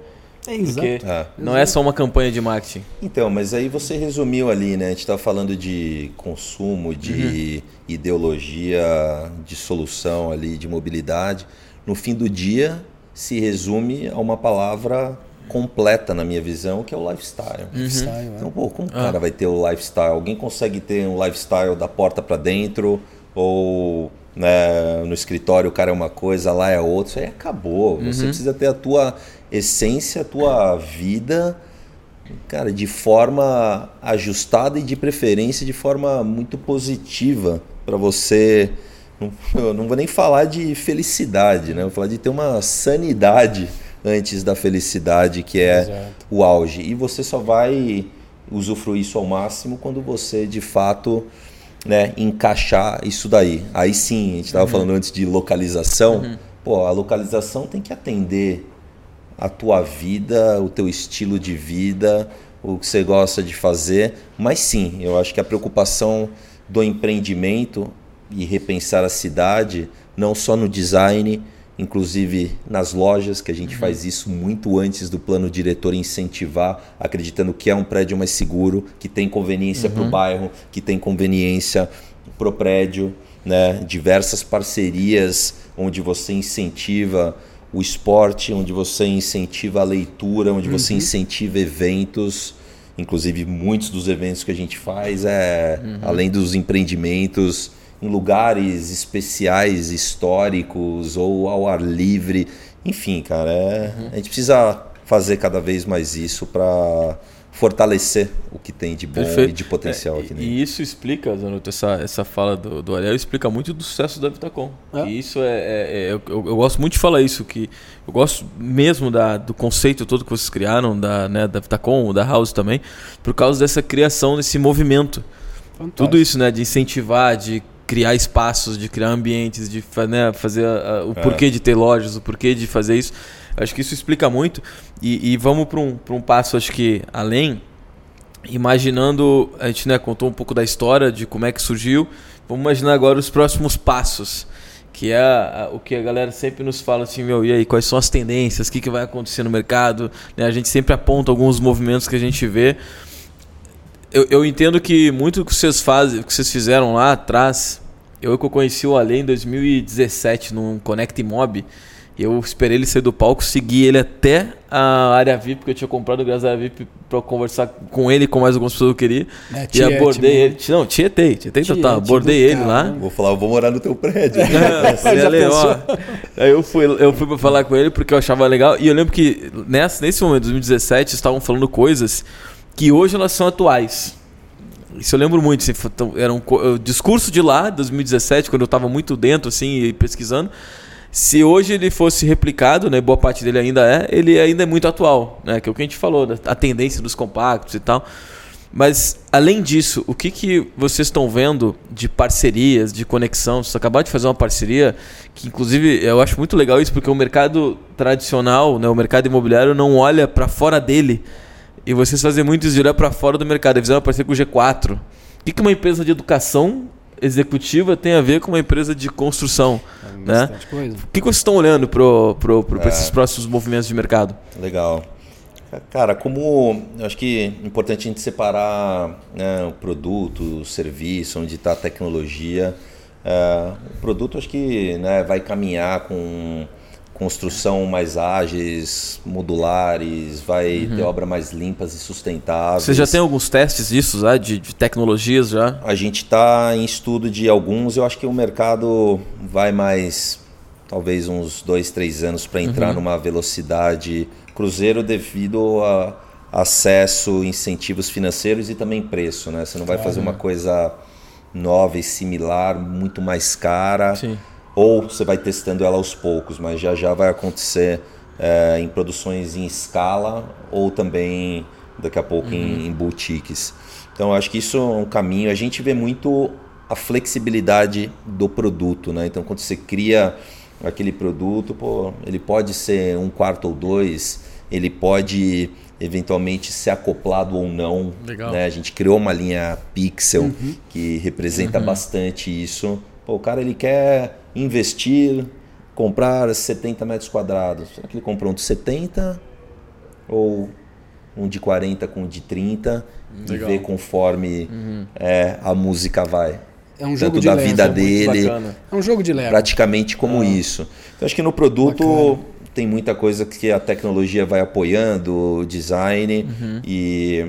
É, exato. É. Não é só uma campanha de marketing. Então, mas aí você resumiu ali, né? A gente está falando de consumo, de uhum. ideologia, de solução ali, de mobilidade. No fim do dia, se resume a uma palavra completa na minha visão, que é o lifestyle. Uhum. lifestyle então, pô, como o ah. cara vai ter o lifestyle? Alguém consegue ter um lifestyle da porta para dentro? Ou né, no escritório o cara é uma coisa, lá é outra, isso aí acabou. Uhum. Você precisa ter a tua essência, a tua vida, cara, de forma ajustada e de preferência de forma muito positiva para você. Não, não vou nem falar de felicidade, né? Vou falar de ter uma sanidade antes da felicidade, que é Exato. o auge. E você só vai usufruir isso ao máximo quando você de fato né, encaixar isso daí. Aí sim, a gente estava uhum. falando antes de localização. Uhum. Pô, a localização tem que atender a tua vida, o teu estilo de vida, o que você gosta de fazer. Mas sim, eu acho que a preocupação do empreendimento e repensar a cidade, não só no design, inclusive nas lojas, que a gente uhum. faz isso muito antes do plano diretor incentivar, acreditando que é um prédio mais seguro, que tem conveniência uhum. para o bairro, que tem conveniência para o prédio, né? diversas parcerias onde você incentiva o esporte, onde você incentiva a leitura, onde uhum. você incentiva eventos. Inclusive, muitos dos eventos que a gente faz é, uhum. além dos empreendimentos, em lugares especiais, históricos ou ao ar livre. Enfim, cara, é, uhum. a gente precisa fazer cada vez mais isso para fortalecer o que tem de bom Perfeito. e de potencial é, aqui. E isso explica, Zanotto, essa, essa fala do, do Ariel explica muito do sucesso da Vitacom. É. E isso é, é, é eu, eu, gosto muito de falar isso, que eu gosto mesmo da, do conceito todo que vocês criaram, da, né, da Vitacom, da House também, por causa dessa criação, desse movimento. Fantástico. Tudo isso, né, de incentivar, de criar espaços, de criar ambientes, de né, fazer a, a, o é. porquê de ter lojas, o porquê de fazer isso. Acho que isso explica muito. E, e vamos para um, um passo, acho que além, imaginando, a gente né, contou um pouco da história, de como é que surgiu. Vamos imaginar agora os próximos passos. Que é a, o que a galera sempre nos fala assim, meu, e aí, quais são as tendências, o que, que vai acontecer no mercado? Né? A gente sempre aponta alguns movimentos que a gente vê eu, eu entendo que muito que vocês fazem, que vocês fizeram lá atrás, eu que eu conheci o Ale em 2017 num Connect Mob. Eu esperei ele sair do palco, segui ele até a área VIP, porque eu tinha comprado graças à área VIP para conversar com ele com mais algumas pessoas que eu queria. É, e abordei ele. Não, tietei, tietei total. Abordei ele lá. Vou falar, eu vou morar no teu prédio. falei, ó. Aí eu fui, eu fui para falar com ele porque eu achava legal. E eu lembro que nessa, nesse momento, 2017, estavam falando coisas que hoje elas são atuais. Isso eu lembro muito. Assim, era um discurso de lá, 2017, quando eu estava muito dentro assim pesquisando. Se hoje ele fosse replicado, né, boa parte dele ainda é, ele ainda é muito atual, né, que é o que a gente falou, a tendência dos compactos e tal. Mas, além disso, o que, que vocês estão vendo de parcerias, de conexão? Você acabou de fazer uma parceria que, inclusive, eu acho muito legal isso, porque o mercado tradicional, né, o mercado imobiliário, não olha para fora dele. E vocês fazem muito isso de olhar para fora do mercado. Fizeram uma parceria com o G4. O que, que uma empresa de educação executiva tem a ver com uma empresa de construção. É né? Coisa. O que, que vocês estão olhando para é. esses próximos movimentos de mercado? Legal. Cara, como eu acho que é importante a gente separar né, o produto, o serviço, onde está a tecnologia. É, o produto acho que né, vai caminhar com construção mais ágeis, modulares, vai uhum. ter obra mais limpas e sustentáveis. Você já tem alguns testes disso, já, de, de tecnologias já? A gente está em estudo de alguns. Eu acho que o mercado vai mais, talvez uns dois, três anos para entrar uhum. numa velocidade cruzeiro devido a acesso, incentivos financeiros e também preço, né? Você não vai fazer uma coisa nova e similar, muito mais cara, Sim. Ou você vai testando ela aos poucos, mas já já vai acontecer é, em produções em escala ou também daqui a pouco uhum. em, em boutiques. Então acho que isso é um caminho. A gente vê muito a flexibilidade do produto, né? Então quando você cria aquele produto, pô, ele pode ser um quarto ou dois, ele pode eventualmente ser acoplado ou não. Né? A gente criou uma linha Pixel uhum. que representa uhum. bastante isso. Pô, o cara ele quer investir, comprar 70 metros quadrados. Será que ele comprou um de 70 ou um de 40 com um de 30 Legal. e ver conforme uhum. é, a música vai? É um jogo tanto da leve, vida é dele. É um jogo de leve. Praticamente como ah. isso. Então, acho que no produto Bacana. tem muita coisa que a tecnologia vai apoiando, o design, uhum. e,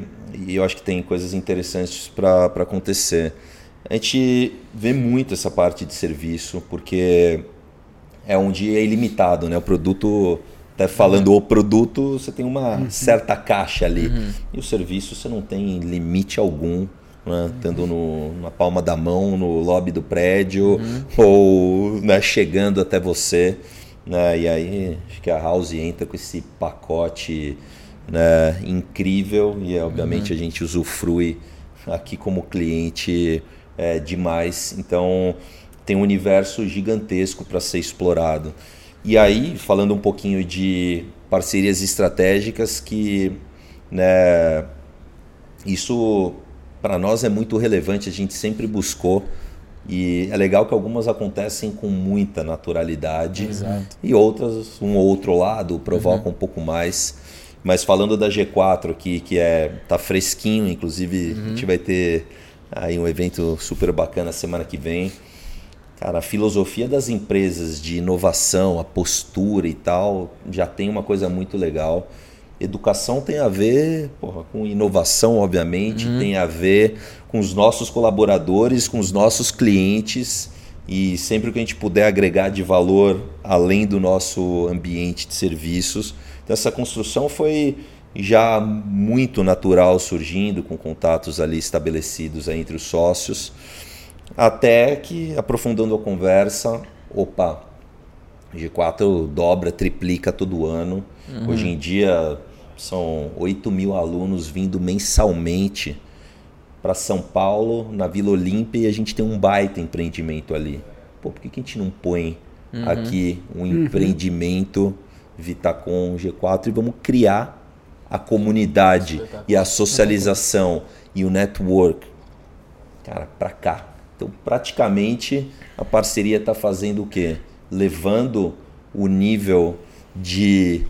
e, eu acho que tem coisas interessantes para acontecer. A gente vê muito essa parte de serviço, porque é onde é ilimitado, né? O produto, até falando uhum. o produto, você tem uma uhum. certa caixa ali. Uhum. E o serviço você não tem limite algum né? estando no, na palma da mão, no lobby do prédio, uhum. ou né, chegando até você. Né? E aí acho que a House entra com esse pacote né, incrível e obviamente uhum. a gente usufrui aqui como cliente é, demais. Então tem um universo gigantesco para ser explorado. E aí, falando um pouquinho de parcerias estratégicas que né, isso para nós é muito relevante, a gente sempre buscou. E é legal que algumas acontecem com muita naturalidade Exato. e outras, um ou outro lado, provocam uhum. um pouco mais. Mas falando da G4 aqui, que é tá fresquinho, inclusive uhum. a gente vai ter aí um evento super bacana semana que vem. Cara, a filosofia das empresas de inovação, a postura e tal, já tem uma coisa muito legal. Educação tem a ver porra, com inovação, obviamente, uhum. tem a ver com os nossos colaboradores, com os nossos clientes e sempre que a gente puder agregar de valor além do nosso ambiente de serviços. Então, essa construção foi já muito natural surgindo, com contatos ali estabelecidos entre os sócios, até que, aprofundando a conversa, opa, G4 dobra, triplica todo ano. Uhum. Hoje em dia são 8 mil alunos vindo mensalmente para São Paulo, na Vila Olímpia, e a gente tem um baita empreendimento ali. Pô, por que, que a gente não põe uhum. aqui um uhum. empreendimento Vitacom G4 e vamos criar a comunidade e a socialização e o network, cara, para cá. Então, praticamente, a parceria está fazendo o quê? Levando o nível de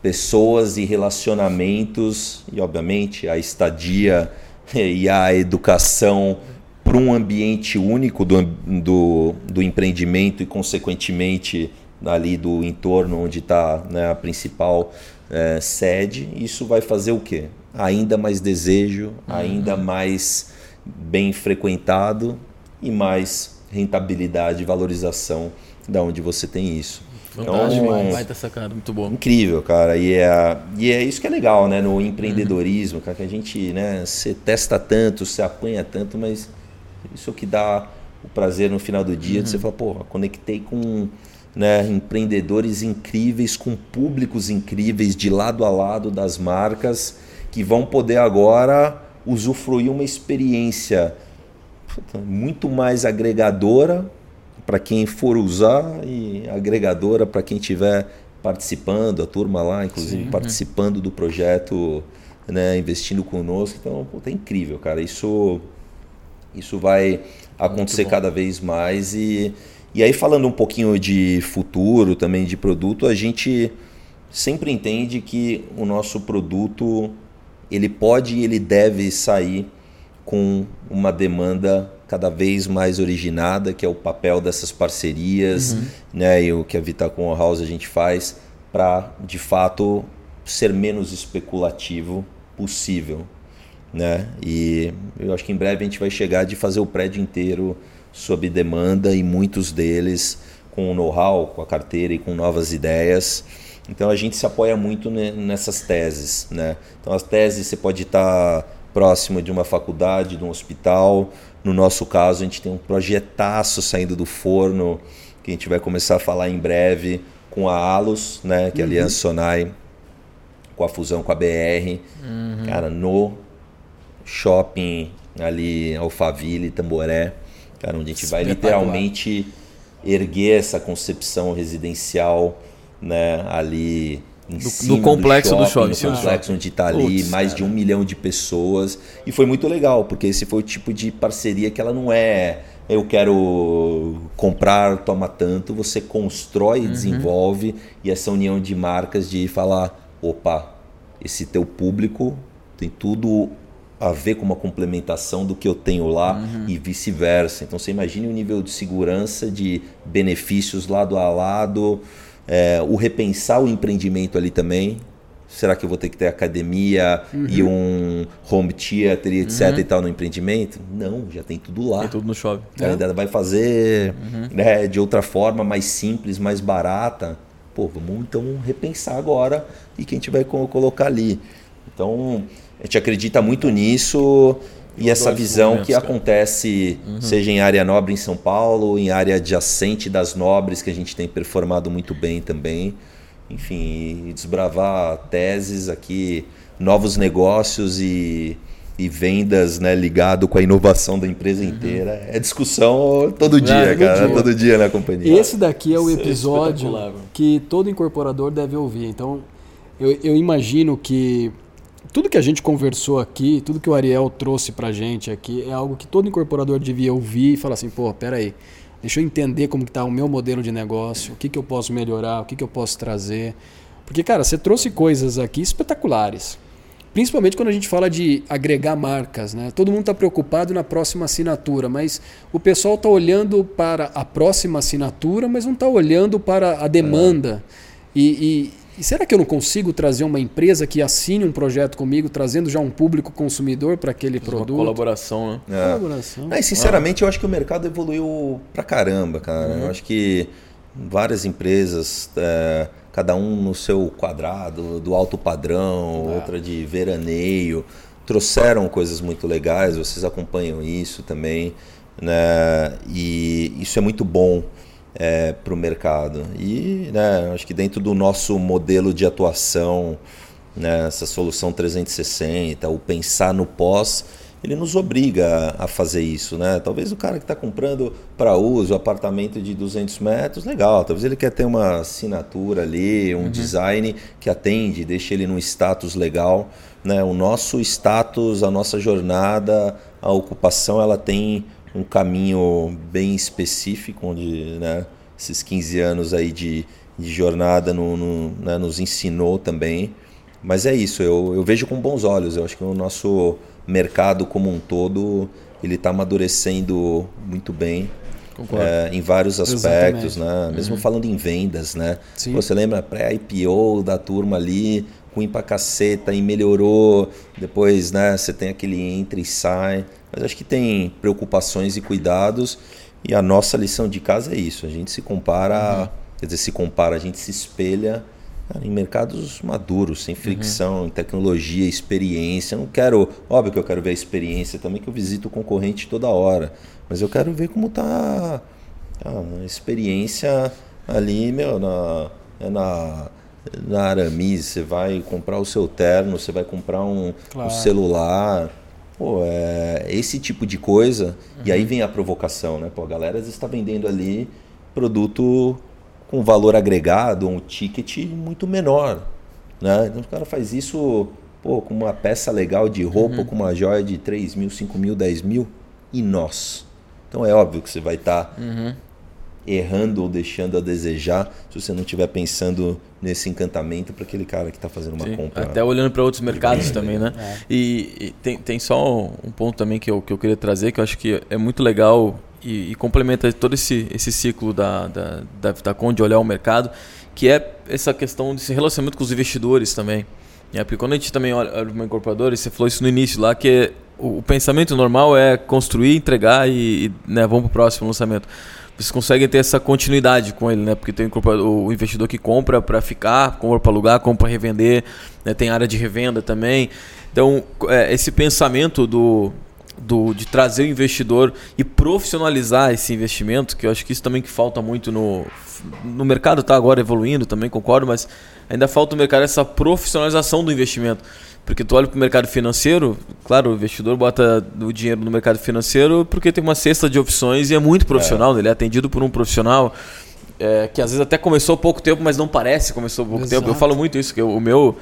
pessoas e relacionamentos e, obviamente, a estadia e a educação para um ambiente único do, do, do, empreendimento e, consequentemente, ali do entorno onde está né, a principal é, sede, isso vai fazer o quê? Ainda mais desejo, uhum. ainda mais bem frequentado e mais rentabilidade e valorização da onde você tem isso. Fantástico, então, vai estar sacado, muito bom. Incrível, cara. E é, e é isso que é legal, né? No empreendedorismo, uhum. cara, que a gente, né, você testa tanto, você apanha tanto, mas isso é que dá o prazer no final do dia uhum. de você falar, pô, conectei com né, empreendedores incríveis, com públicos incríveis de lado a lado das marcas que vão poder agora usufruir uma experiência muito mais agregadora para quem for usar e agregadora para quem estiver participando, a turma lá, inclusive Sim, participando uhum. do projeto, né, investindo conosco. Então, puta, é incrível, cara. Isso, isso vai acontecer cada vez mais. E, e aí, falando um pouquinho de futuro, também de produto, a gente sempre entende que o nosso produto ele pode e ele deve sair com uma demanda cada vez mais originada, que é o papel dessas parcerias, uhum. né, e o que a Vitacom House a gente faz para, de fato, ser menos especulativo possível, né? E eu acho que em breve a gente vai chegar de fazer o prédio inteiro sob demanda e muitos deles com know-how, com a carteira e com novas ideias. Então a gente se apoia muito nessas teses, né? Então as teses você pode estar próximo de uma faculdade, de um hospital. No nosso caso, a gente tem um projetaço saindo do forno que a gente vai começar a falar em breve com a Alus, né, que é a uhum. Aliança Sonai, com a fusão com a BR, uhum. cara, no shopping ali Alphaville, Tamboré, cara, onde a gente vai literalmente erguer essa concepção residencial, né, ali em do, cima do complexo do shopping, do shopping no complexo onde está ali Puts, mais cara. de um milhão de pessoas e foi muito legal porque esse foi o tipo de parceria que ela não é eu quero comprar, toma tanto, você constrói e uhum. desenvolve e essa união de marcas de falar, opa, esse teu público tem tudo a ver com uma complementação do que eu tenho lá uhum. e vice-versa. Então você imagine o nível de segurança, de benefícios lado a lado, é, o repensar o empreendimento ali também. Será que eu vou ter que ter academia uhum. e um home theater, etc uhum. e tal no empreendimento? Não, já tem tudo lá. Tem tudo no shopping. É. Ainda vai fazer uhum. né, de outra forma, mais simples, mais barata. Pô, vamos então repensar agora e quem a gente vai colocar ali. Então, a gente acredita muito nisso e essa visão que acontece, uhum. seja em área nobre em São Paulo, em área adjacente das nobres, que a gente tem performado muito bem também. Enfim, desbravar teses aqui, novos negócios e, e vendas né, ligado com a inovação da empresa uhum. inteira. É discussão todo dia, é, cara. Dia. Todo dia na companhia. Esse daqui é o é episódio é que todo incorporador deve ouvir. Então, eu, eu imagino que tudo que a gente conversou aqui, tudo que o Ariel trouxe pra gente aqui, é algo que todo incorporador devia ouvir e falar assim, pô, peraí, deixa eu entender como está o meu modelo de negócio, o que, que eu posso melhorar, o que, que eu posso trazer. Porque, cara, você trouxe coisas aqui espetaculares. Principalmente quando a gente fala de agregar marcas, né? Todo mundo está preocupado na próxima assinatura, mas o pessoal está olhando para a próxima assinatura, mas não está olhando para a demanda. É. E, e será que eu não consigo trazer uma empresa que assine um projeto comigo, trazendo já um público consumidor para aquele produto? Uma colaboração, né? É. Colaboração. Mas, sinceramente, ah. eu acho que o mercado evoluiu pra caramba, cara. Uhum. Eu acho que várias empresas, é, cada um no seu quadrado, do alto padrão, é. outra de veraneio, trouxeram coisas muito legais. Vocês acompanham isso também, né? E isso é muito bom é, para o mercado. E né, acho que dentro do nosso modelo de atuação, né, essa solução 360, o pensar no pós, ele nos obriga a fazer isso. Né? Talvez o cara que está comprando para uso, apartamento de 200 metros, legal. Talvez ele quer ter uma assinatura ali, um uhum. design que atende, deixa ele num status legal. Né? O nosso status, a nossa jornada, a ocupação, ela tem um caminho bem específico, onde né, esses 15 anos aí de, de jornada no, no, né, nos ensinou também. Mas é isso, eu, eu vejo com bons olhos. Eu acho que o nosso mercado como um todo ele está amadurecendo muito bem é, em vários aspectos, né? Mesmo uhum. falando em vendas, né? Sim. Você lembra pré-IPO da turma ali, ruim pra caceta e melhorou. Depois, né? Você tem aquele entra e sai. Mas acho que tem preocupações e cuidados. E a nossa lição de casa é isso. A gente se compara, uhum. quer dizer, se compara, a gente se espelha cara, em mercados maduros, sem fricção, uhum. em tecnologia, experiência. Eu não quero, óbvio que eu quero ver a experiência também, que eu visito o concorrente toda hora. Mas eu quero ver como está a experiência ali, meu, na, é na, na Aramis. Você vai comprar o seu terno, você vai comprar um, claro. um celular Pô, é esse tipo de coisa. Uhum. E aí vem a provocação, né? Pô, a galera está vendendo ali produto com valor agregado, um ticket muito menor. Né? Então o cara faz isso pô, com uma peça legal de roupa, uhum. com uma joia de 3 mil, 5 mil, 10 mil. E nós? Então é óbvio que você vai estar tá uhum. Errando ou deixando a desejar se você não estiver pensando nesse encantamento para aquele cara que está fazendo uma Sim, compra. Até olhando para outros mercados também, né? É. E, e, tem, tem só um ponto também que eu, que eu queria trazer que eu acho que é muito legal e, e complementa todo esse, esse ciclo da, da, da Vitacom de olhar o mercado, que é essa questão desse relacionamento com os investidores também. É, porque quando a gente também olha para uma incorporadora, você falou isso no início lá, que o, o, pensamento normal é construir, entregar e, e né, vamos para o próximo lançamento. Vocês conseguem ter essa continuidade com ele, né? Porque tem o investidor que compra para ficar, compra para alugar, compra para revender, né? tem área de revenda também. Então, é, esse pensamento do, do, de trazer o investidor e profissionalizar esse investimento, que eu acho que isso também que falta muito no, no mercado, está agora evoluindo também, concordo, mas ainda falta no mercado essa profissionalização do investimento. Porque tu olha para o mercado financeiro, claro, o investidor bota o dinheiro no mercado financeiro porque tem uma cesta de opções e é muito profissional, é. ele é atendido por um profissional. É, que às vezes até começou há pouco tempo, mas não parece começou há pouco Exato. tempo. Eu falo muito isso, que o meu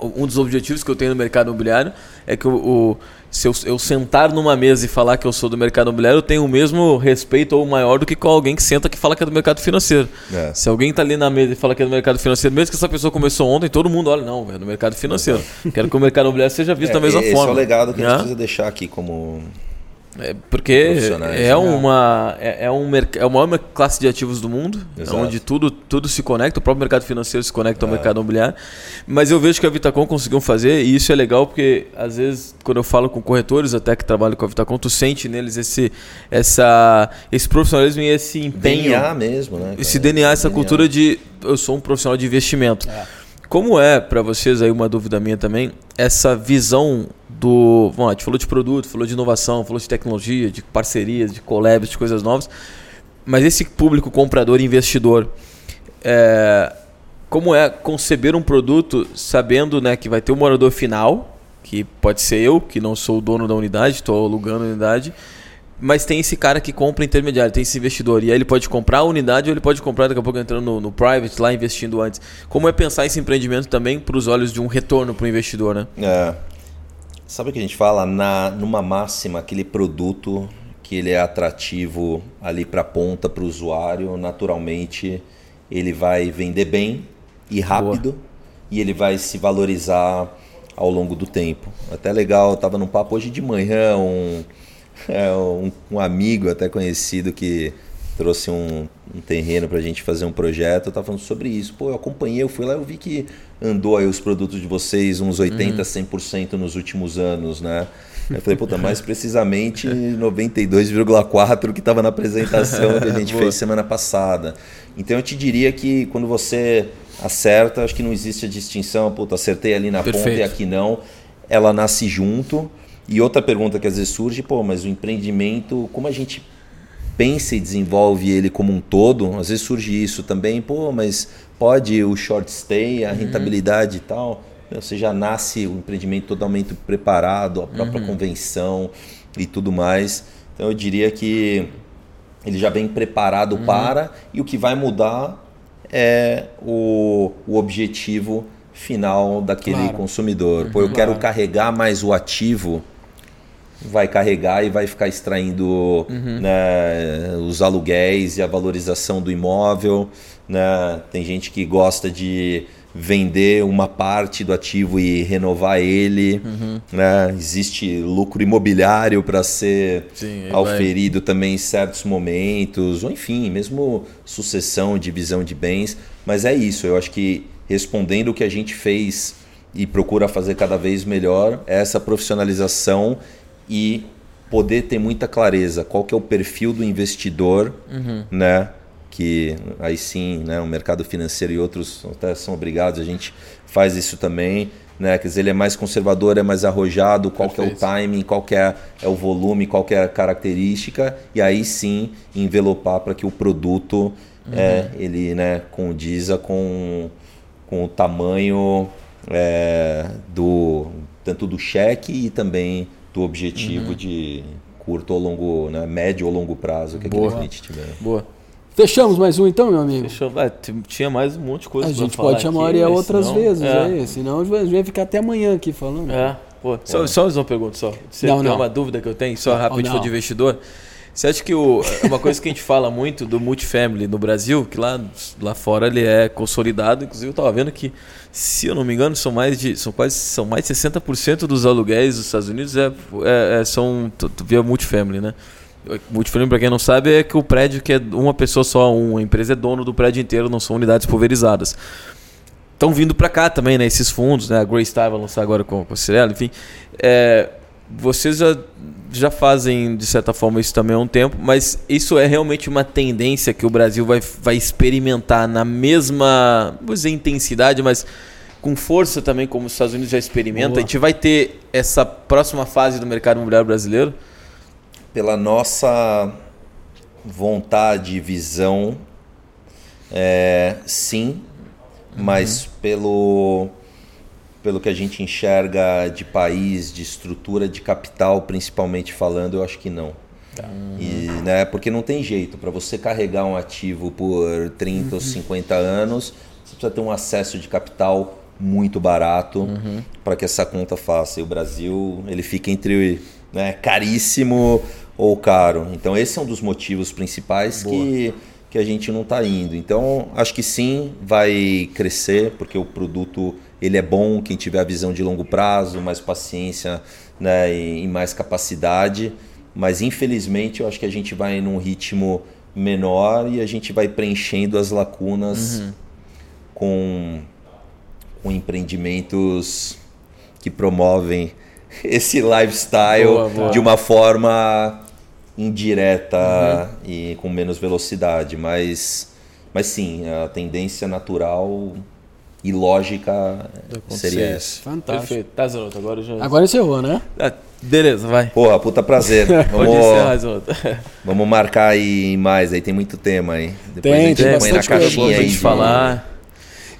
um dos objetivos que eu tenho no mercado imobiliário é que o, o se eu, eu, sentar numa mesa e falar que eu sou do mercado imobiliário, eu tenho o mesmo respeito ou maior do que com alguém que senta que fala que é do mercado financeiro. É. Se alguém está ali na mesa e fala que é do mercado financeiro, mesmo que essa pessoa começou ontem, todo mundo olha, não, é do mercado financeiro. Quero que o mercado imobiliário seja visto é, da mesma esse forma. Esse é o legado que a gente precisa deixar aqui como é porque é uma é, é, um é a maior classe de ativos do mundo, Exato. onde tudo, tudo se conecta, o próprio mercado financeiro se conecta ao é. mercado imobiliário. Mas eu vejo que a Vitacom conseguiu fazer, e isso é legal porque às vezes quando eu falo com corretores até que trabalham com a Vitacom, tu sente neles esse essa esse profissionalismo e esse empenho, DNA mesmo, né? Esse DNA, essa DNA. cultura de eu sou um profissional de investimento. É. Como é para vocês aí uma dúvida minha também, essa visão do. Bom, a gente falou de produto, falou de inovação, falou de tecnologia, de parcerias, de collabs, de coisas novas. Mas esse público comprador e investidor, é, como é conceber um produto sabendo né, que vai ter um morador final, que pode ser eu, que não sou o dono da unidade, estou alugando a unidade, mas tem esse cara que compra intermediário, tem esse investidor. E aí ele pode comprar a unidade ou ele pode comprar daqui a pouco entrando no, no private, lá investindo antes. Como é pensar esse empreendimento também para os olhos de um retorno para o investidor, né? É. Sabe o que a gente fala? Na, numa máxima, aquele produto que ele é atrativo ali para a ponta, para o usuário, naturalmente ele vai vender bem e rápido Boa. e ele vai se valorizar ao longo do tempo. Até legal, eu estava num papo hoje de manhã, um é, um, um, amigo até conhecido que trouxe um, um terreno para a gente fazer um projeto, eu tava falando sobre isso. Pô, eu acompanhei, eu fui lá, eu vi que andou aí os produtos de vocês uns 80, uhum. 100% nos últimos anos, né? Eu falei, puta, mais precisamente 92,4 que estava na apresentação que a gente fez semana passada. Então eu te diria que quando você acerta, acho que não existe a distinção, puta, acertei ali na Perfeito. ponta e aqui não. Ela nasce junto. E outra pergunta que às vezes surge, pô, mas o empreendimento, como a gente pensa e desenvolve ele como um todo, às vezes surge isso também, pô, mas pode o short stay, a uhum. rentabilidade e tal, você já nasce o empreendimento totalmente preparado, a própria uhum. convenção e tudo mais. Então eu diria que ele já vem preparado uhum. para e o que vai mudar é o, o objetivo final daquele claro. consumidor. Pô, eu uhum. quero carregar mais o ativo vai carregar e vai ficar extraindo uhum. né, os aluguéis e a valorização do imóvel. Né? Tem gente que gosta de vender uma parte do ativo e renovar ele. Uhum. Né? Existe lucro imobiliário para ser Sim, auferido vai. também em certos momentos, ou enfim, mesmo sucessão, divisão de bens. Mas é isso, eu acho que respondendo o que a gente fez e procura fazer cada vez melhor, é essa profissionalização e poder ter muita clareza qual que é o perfil do investidor, uhum. né? Que aí sim, né, o mercado financeiro e outros até são obrigados, a gente faz isso também, né? Quer dizer, ele é mais conservador, é mais arrojado, qual que é o timing, qual que é, é o volume, qual que é a característica, e aí sim envelopar para que o produto uhum. é, ele né, condiza com, com o tamanho é, do tanto do cheque e também do objetivo uhum. de curto ou longo, né, médio ou longo prazo que Boa. aquele cliente tiver. Boa. Fechamos mais um então, meu amigo? Fechou. É, tinha mais um monte de coisa A gente pode chamar o Ariel outras senão, vezes, é. aí, senão a gente vai ficar até amanhã aqui falando. É. Pô, só, só mais uma pergunta só. Você não, tem não. uma dúvida que eu tenho, só rápido de investidor. Você acha que o, é uma coisa que a gente fala muito do multifamily no Brasil, que lá, lá fora ele é consolidado, inclusive eu estava vendo que, se eu não me engano, são mais de são quase são mais de 60% dos aluguéis dos Estados Unidos é, é, é são via multifamily, né? Multifamily, para quem não sabe, é que o prédio que é uma pessoa só, uma empresa é dono do prédio inteiro, não são unidades pulverizadas. Estão vindo para cá também, né? Esses fundos, né? A Greystar vai lançar agora com, com a Cirela, enfim. É, vocês já, já fazem, de certa forma, isso também há um tempo, mas isso é realmente uma tendência que o Brasil vai, vai experimentar na mesma, vou dizer, intensidade, mas com força também, como os Estados Unidos já experimentam. A gente vai ter essa próxima fase do mercado imobiliário brasileiro? Pela nossa vontade e visão, é, sim, uhum. mas pelo pelo que a gente enxerga de país, de estrutura de capital, principalmente falando, eu acho que não. Tá. E, né, porque não tem jeito. Para você carregar um ativo por 30 uhum. ou 50 anos, você precisa ter um acesso de capital muito barato uhum. para que essa conta faça. E o Brasil ele fica entre né, caríssimo ou caro. Então esse é um dos motivos principais que, que a gente não está indo. Então acho que sim, vai crescer, porque o produto ele é bom, quem tiver a visão de longo prazo, mais paciência né, e, e mais capacidade. Mas infelizmente eu acho que a gente vai num ritmo menor e a gente vai preenchendo as lacunas uhum. com, com empreendimentos que promovem esse lifestyle boa, boa. de uma forma indireta uhum. e com menos velocidade. Mas, mas sim, a tendência natural e lógica seria essa. Fantástico. Perfeito. Tá, Zanotto, agora já. Agora encerrou, né? Ah, beleza, vai. Porra, puta prazer. Vamos, encerrar, vamos marcar aí mais, aí tem muito tema aí. Depois tem, a gente tem põe na caixinha aí. De falar.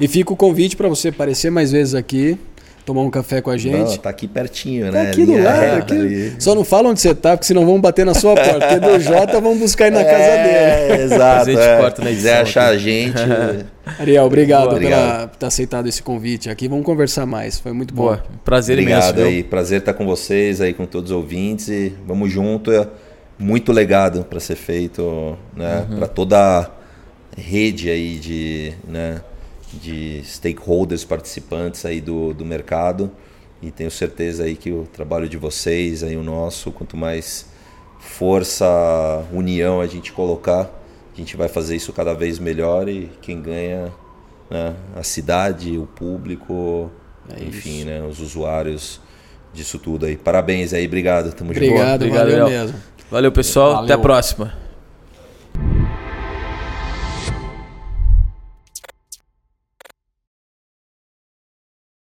E fica o convite para você aparecer mais vezes aqui tomar um café com a gente. Não, tá aqui pertinho, tá né? Aqui do lado. Aqui. Só não fala onde você tá, porque senão vão bater na sua porta. Porque do Jota vão buscar aí na é, casa dele. Exato. a gente é. corta na edição. quiser achar aqui. a gente. Ariel, obrigado, Boa, obrigado. por ter aceitado esse convite aqui. Vamos conversar mais. Foi muito bom. Boa. Prazer obrigado imenso. aí. Prazer estar com vocês aí, com todos os ouvintes. E vamos junto. É muito legado para ser feito, né? Uhum. Para toda a rede aí de, né? De stakeholders participantes aí do, do mercado e tenho certeza aí que o trabalho de vocês, aí o nosso, quanto mais força, união a gente colocar, a gente vai fazer isso cada vez melhor e quem ganha né, a cidade, o público, é enfim, né, os usuários disso tudo aí. Parabéns aí, obrigado, tamo obrigado, junto. Obrigado, valeu mesmo. Valeu, pessoal, valeu. até a próxima.